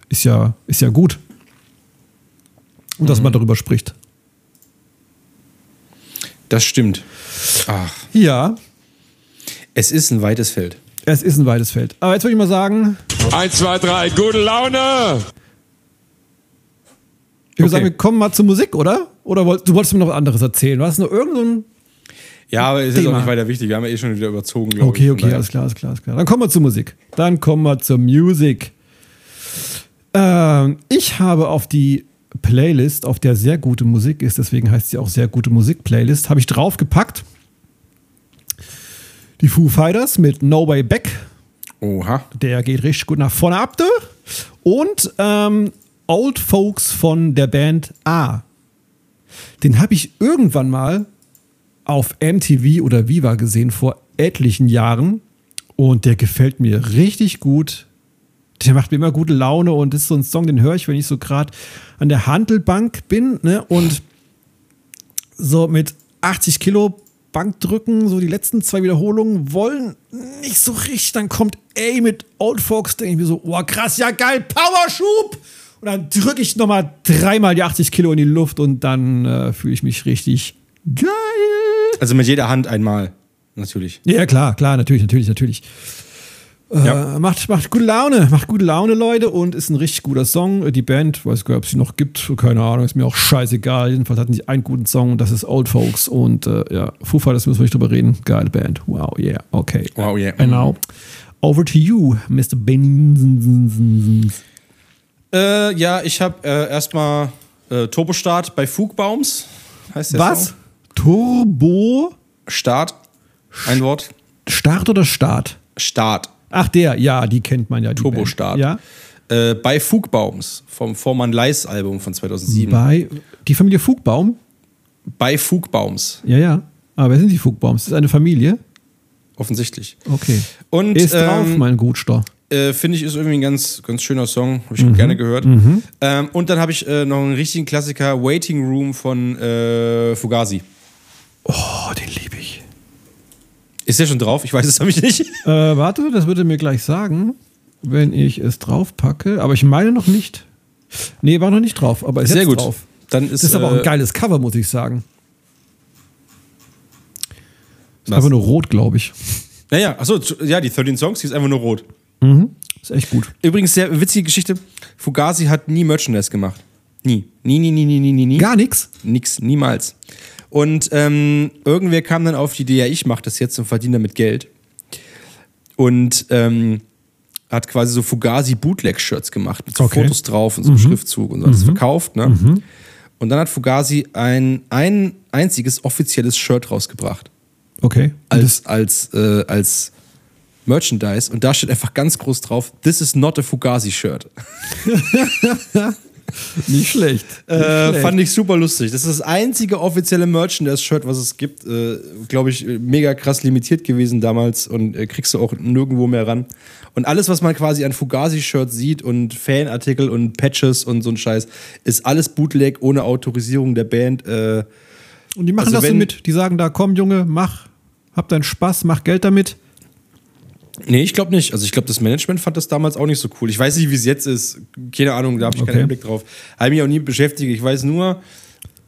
ist, ja, ist ja gut. Und dass man darüber spricht. Das stimmt. Ach, Ja, es ist ein weites Feld. es ist ein weites Feld. Aber jetzt würde ich mal sagen, Eins, zwei, drei, gute Laune! ich würde Okay. sagen, wir kommen mal zur Musik, oder? Oder du wolltest mir noch was anderes erzählen? Du hast noch irgendein. Ja, aber es ist Thema. auch nicht weiter wichtig. Wir haben ja eh schon wieder überzogen, glaube Okay, ich. okay, alles klar, alles klar, alles klar. Dann kommen wir zur Musik. Dann kommen wir zur Musik. Ähm, ich habe auf die Playlist, auf der sehr gute Musik ist, deswegen heißt sie auch sehr gute Musik-Playlist, habe ich draufgepackt. Die Foo Fighters mit No Way Back. Oha. Der geht richtig gut nach vorne ab. du. Und ähm, Old Folks von der Band A. Den habe ich irgendwann mal auf MTV oder Viva gesehen vor etlichen Jahren und der gefällt mir richtig gut. Der macht mir immer gute Laune und ist so ein Song, den höre ich, wenn ich so gerade an der Handelbank bin ne? und so mit 80 Kilo Bankdrücken, so die letzten zwei Wiederholungen wollen nicht so richtig. Dann kommt A mit Old Folks, denke ich mir so, oh krass, ja geil, Powerschub! Und dann drücke ich nochmal dreimal die 80 Kilo in die Luft und dann äh, fühle ich mich richtig geil. Also mit jeder Hand einmal, natürlich. Ja, klar, klar, natürlich, natürlich, natürlich. Äh, Ja. macht, macht gute Laune, macht gute Laune, Leute, und ist ein richtig guter Song. Die Band, weiß gar nicht, ob es sie noch gibt, keine Ahnung, ist mir auch scheißegal. Jedenfalls hatten sie einen guten Song und das ist Old Folks. Und äh, ja, Foo Fighters müssen wir nicht drüber reden. Geile Band. Wow, yeah, okay. Wow, yeah. And now, over to you, Mr. Ben. Äh, ja, ich habe äh, erstmal äh, Turbostart bei Fugbaums. Heißt der Was? Song? Turbo, Start. Ein Wort. Start oder Start? Start. Ach, der, ja, die kennt man ja. Die Turbostart. Band. Äh, bei Fugbaums vom Vormann Leis Album von Ja. 2007. Bei, die Familie Fugbaum? bei Fugbaums, Ja, ja. Aber wer sind die Fugbaums? Das ist eine Familie? offensichtlich. Okay. Und Ist drauf, ähm, mein Gutster. äh, finde ich, ist irgendwie ein ganz, ganz schöner Song. Habe ich Mhm. gerne gehört. Ähm, und dann habe ich äh, noch einen richtigen Klassiker, Waiting Room von äh, Fugazi. Oh, den liebe ich. Ist der schon drauf? Ich weiß es nämlich nicht. Äh, warte, das würde mir gleich sagen, wenn ich es draufpacke. Aber ich meine noch nicht. Nee, war noch nicht drauf, aber ist Sehr jetzt gut. drauf. Dann ist, Das ist aber auch äh, ein geiles Cover, muss ich sagen. Ist Was? einfach nur rot, glaube ich. Naja, achso, ja, die 13 Songs, die ist einfach nur rot. Ist echt gut. Übrigens, sehr witzige Geschichte. Fugazi hat nie Merchandise gemacht. Nie. Nie, nie, nie, nie, nie, nie, nie. Gar nichts. Nix, niemals. Und ähm, irgendwer kam dann auf die Idee, ja, ich mache das jetzt und verdiene damit Geld. Und ähm, hat quasi so Fugazi Bootleg-Shirts gemacht mit so Okay. Fotos drauf und so einem Schriftzug und so alles verkauft. Ne? Und dann hat Fugazi ein, ein einziges offizielles Shirt rausgebracht. Okay. Als, als, äh, als Merchandise. Und da steht einfach ganz groß drauf: This is not a Fugazi-Shirt. Nicht schlecht. Äh, fand ich super lustig. Das ist das einzige offizielle Merchandise-Shirt, was es gibt. Äh, Glaube ich, mega krass limitiert gewesen damals und äh, kriegst du auch nirgendwo mehr ran. Und alles, was man quasi an Fugazi-Shirts sieht und Fanartikel und Patches und so ein Scheiß, ist alles Bootleg ohne Autorisierung der Band. Äh, Und die machen Also das so mit. Die sagen da, komm Junge, mach, hab deinen Spaß, mach Geld damit. Nee, ich glaube nicht. Also ich glaube, das Management fand das damals auch nicht so cool. Ich weiß nicht, wie es jetzt ist. Keine Ahnung, da habe ich Okay. keinen Einblick drauf. Habe mich auch nie beschäftigt. Ich weiß nur,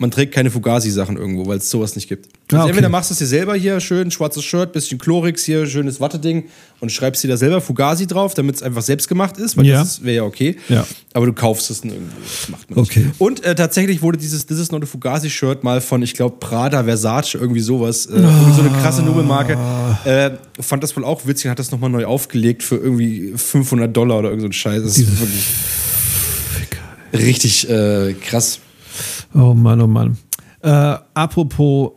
man trägt keine Fugazi-Sachen irgendwo, weil es sowas nicht gibt. Also Ah, okay. Entweder machst du es dir selber hier, schön schwarzes Shirt, bisschen Chlorix hier, schönes Watteding und schreibst dir da selber Fugazi drauf, damit es einfach selbst gemacht ist, weil Ja. das wäre ja okay. Ja. Aber du kaufst es dann irgendwo. Das macht man Okay. nicht. Und äh, tatsächlich wurde dieses This is not a Fugazi-Shirt mal von, ich glaube, Prada, Versace, irgendwie sowas, äh, irgendwie so eine krasse Nobelmarke, äh, fand das wohl auch witzig und hat das nochmal neu aufgelegt für irgendwie 500 Dollar oder irgend so ein Scheiß. Das ist wirklich richtig äh, krass. Oh Mann, oh Mann. Äh, apropos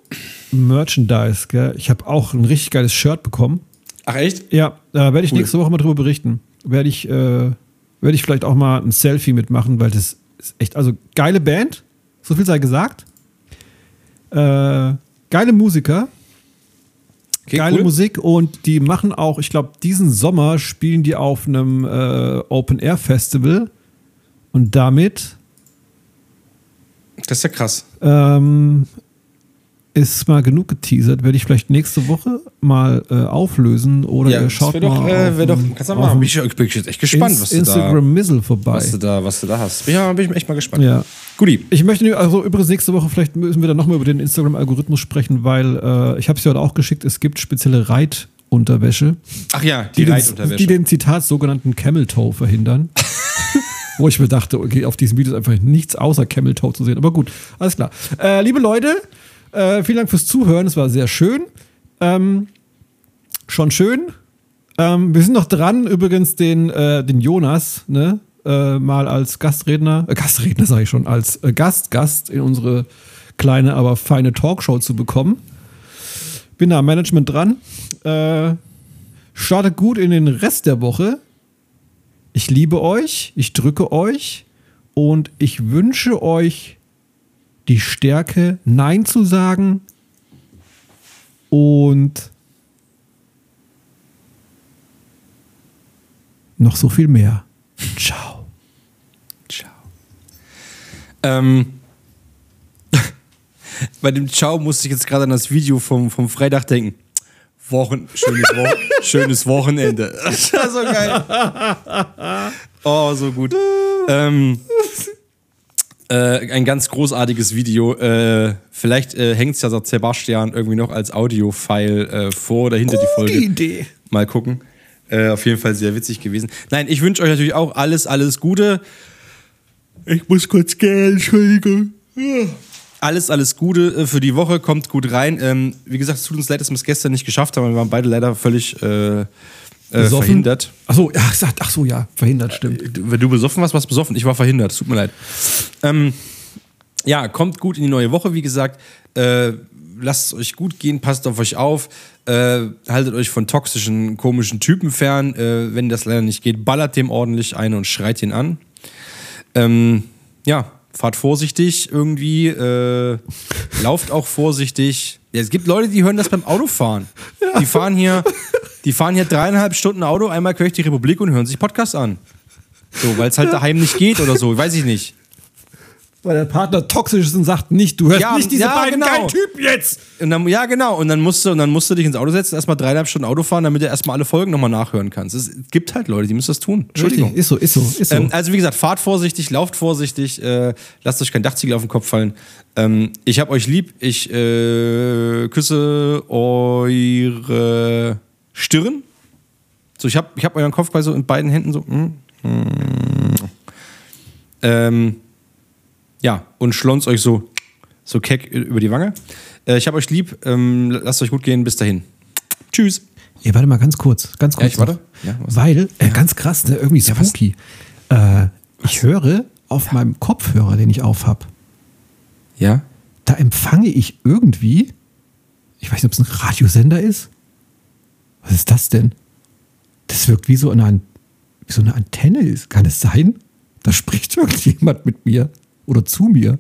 Merchandise, gell? ich habe auch ein richtig geiles Shirt bekommen. Ach echt? Ja, da werde ich Cool. nächste Woche mal drüber berichten. Werde ich, äh, werde ich vielleicht auch mal ein Selfie mitmachen, weil das ist echt, also geile Band, so viel sei gesagt. Äh, geile Musiker, Okay, geile cool. Musik und die machen auch, ich glaube, diesen Sommer spielen die auf einem äh, Open Air Festival und damit Das ist ja krass. ähm, ist mal genug geteasert. Werde ich vielleicht nächste Woche mal äh, auflösen oder Ja, ihr schaut doch, mal. äh, auf wär doch, kannst du auf mal Bin ich, bin jetzt echt gespannt, Ins- was du, Instagram Mizzle vorbei. da, was, du da, was du da hast. Ja, bin ich echt mal gespannt. Ja. Guti. Ich möchte also übrigens nächste Woche vielleicht müssen wir dann nochmal über den Instagram-Algorithmus sprechen, weil äh, ich habe es ja heute auch geschickt. Es gibt spezielle Reitunterwäsche, Ach ja, die, die, den, Reitunterwäsche. die den Zitat sogenannten Camel Toe verhindern. Wo ich mir dachte, okay, auf diesem Video ist einfach nichts außer Camel Toe zu sehen. Aber gut, alles klar. Äh, liebe Leute, äh, vielen Dank fürs Zuhören. Es war sehr schön. Ähm, schon schön. Ähm, wir sind noch dran, übrigens den, äh, den Jonas, ne, äh, mal als Gastredner, äh, Gastredner sage ich schon, als äh, Gast, Gast in unsere kleine, aber feine Talkshow zu bekommen. Bin da am Management dran. Startet gut in den Rest der Woche. Ich liebe euch, ich drücke euch und ich wünsche euch die Stärke, Nein zu sagen und noch so viel mehr. Ciao. Ciao. Ähm, bei dem Ciao musste ich jetzt gerade an das Video vom, vom Freitag denken. Wochen, schönes, Wo schönes Wochenende. Das war so geil. Oh, so gut. Ähm, äh, ein ganz großartiges Video. Äh, vielleicht äh, hängt es ja Sebastian irgendwie noch als Audio-File äh, vor oder hinter die Folge. Idee. Mal gucken. Äh, auf jeden Fall sehr witzig gewesen. Nein, ich wünsche euch natürlich auch alles, alles Gute. Ich muss kurz gehen, Entschuldigung. Alles, alles Gute äh, für die Woche, kommt gut rein. Ähm, wie gesagt, es tut uns leid, dass wir es gestern nicht geschafft haben. Wir waren beide leider völlig äh, äh, Besoffen? verhindert. Ach so, ja, ach so, ja, verhindert, stimmt. Du- Wenn du besoffen warst, warst du besoffen. Ich war verhindert. Tut mir leid. Ähm, ja, kommt gut in die neue Woche, wie gesagt. Äh, lasst es euch gut gehen, passt auf euch auf. Äh, haltet euch von toxischen, komischen Typen fern. Äh, wenn das leider nicht geht, ballert dem ordentlich ein und schreit ihn an. Ähm, ja, fahrt vorsichtig irgendwie. Äh, lauft auch vorsichtig. Ja, es gibt Leute, die hören das beim Autofahren. Die fahren hier, die fahren hier dreieinhalb Stunden Auto, einmal quer durch die Republik und hören sich Podcast an. So, weil es halt daheim nicht geht oder so, weiß ich nicht. Weil der Partner toxisch ist und sagt nicht, du hörst Ja, nicht diese ja, beiden genau. geilen Typen jetzt. Und dann, ja, genau. Und dann musst du, und dann musst du dich ins Auto setzen, erstmal dreieinhalb Stunden Auto fahren, damit du erstmal alle Folgen nochmal nachhören kannst. Es gibt halt Leute, die müssen das tun. Entschuldigung. Richtig, ist so, ist so, ist so. Ähm, also wie gesagt, fahrt vorsichtig, lauft vorsichtig, äh, lasst euch kein Dachziegel auf den Kopf fallen. Ähm, ich hab euch lieb, ich äh, küsse eure Stirn. So, ich hab, ich hab euren Kopf bei so in beiden Händen so. mm, mm. Ähm, ja, und schlons euch so, so keck über die Wange. Äh, ich hab euch lieb, ähm, lasst euch gut gehen, bis dahin. Tschüss. Ey, warte mal ganz kurz, ganz kurz. ich warte. Ja? Weil, äh, ganz krass, ne, irgendwie was? spooky. äh, ich höre auf meinem Kopfhörer, den ich auf habe, Ja? da empfange ich irgendwie, ich weiß nicht, ob es ein Radiosender ist. Was ist das denn? Das wirkt wie so eine, wie so eine Antenne ist. Kann es sein? Da spricht irgendjemand mit mir oder zu mir.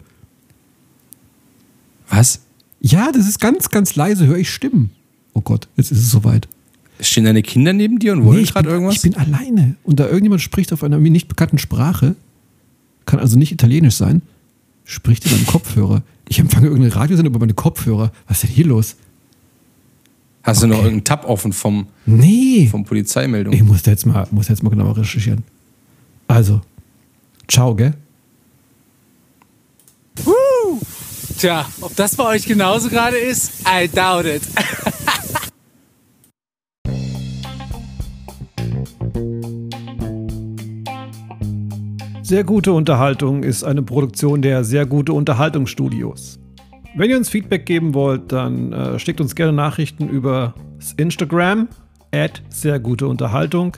Was? Ja, das ist ganz, ganz leise, höre ich Stimmen. Oh Gott, jetzt ist es soweit. Stehen deine Kinder neben dir und wollen Nee, gerade irgendwas? ich bin alleine und da irgendjemand spricht auf einer mir nicht bekannten Sprache, kann also nicht italienisch sein, spricht in meinem Kopfhörer. Ich empfange irgendeine Radiosender über meine Kopfhörer. Was ist denn hier los? Hast du noch Okay. irgendeinen Tab offen vom, Nee. vom Polizeimeldung? Ich muss jetzt mal, muss jetzt mal genauer recherchieren. Also, ciao, gell? Tja, ob das bei euch genauso gerade ist, I doubt it. Sehr gute Unterhaltung ist eine Produktion der Sehr gute Unterhaltungsstudios. Wenn ihr uns Feedback geben wollt, dann äh, schickt uns gerne Nachrichten über Instagram at sehr gute Unterhaltung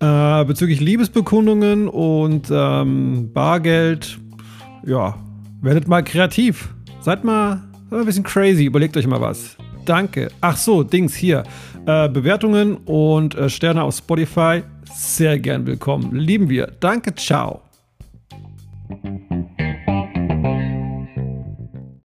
äh, bezüglich Liebesbekundungen und ähm, Bargeld. Ja, werdet mal kreativ. Seid mal, ein bisschen crazy. Überlegt euch mal was. Danke. Ach so, Dings hier. Äh, Bewertungen und äh, Sterne auf Spotify. Sehr gern willkommen. Lieben wir. Danke, ciao.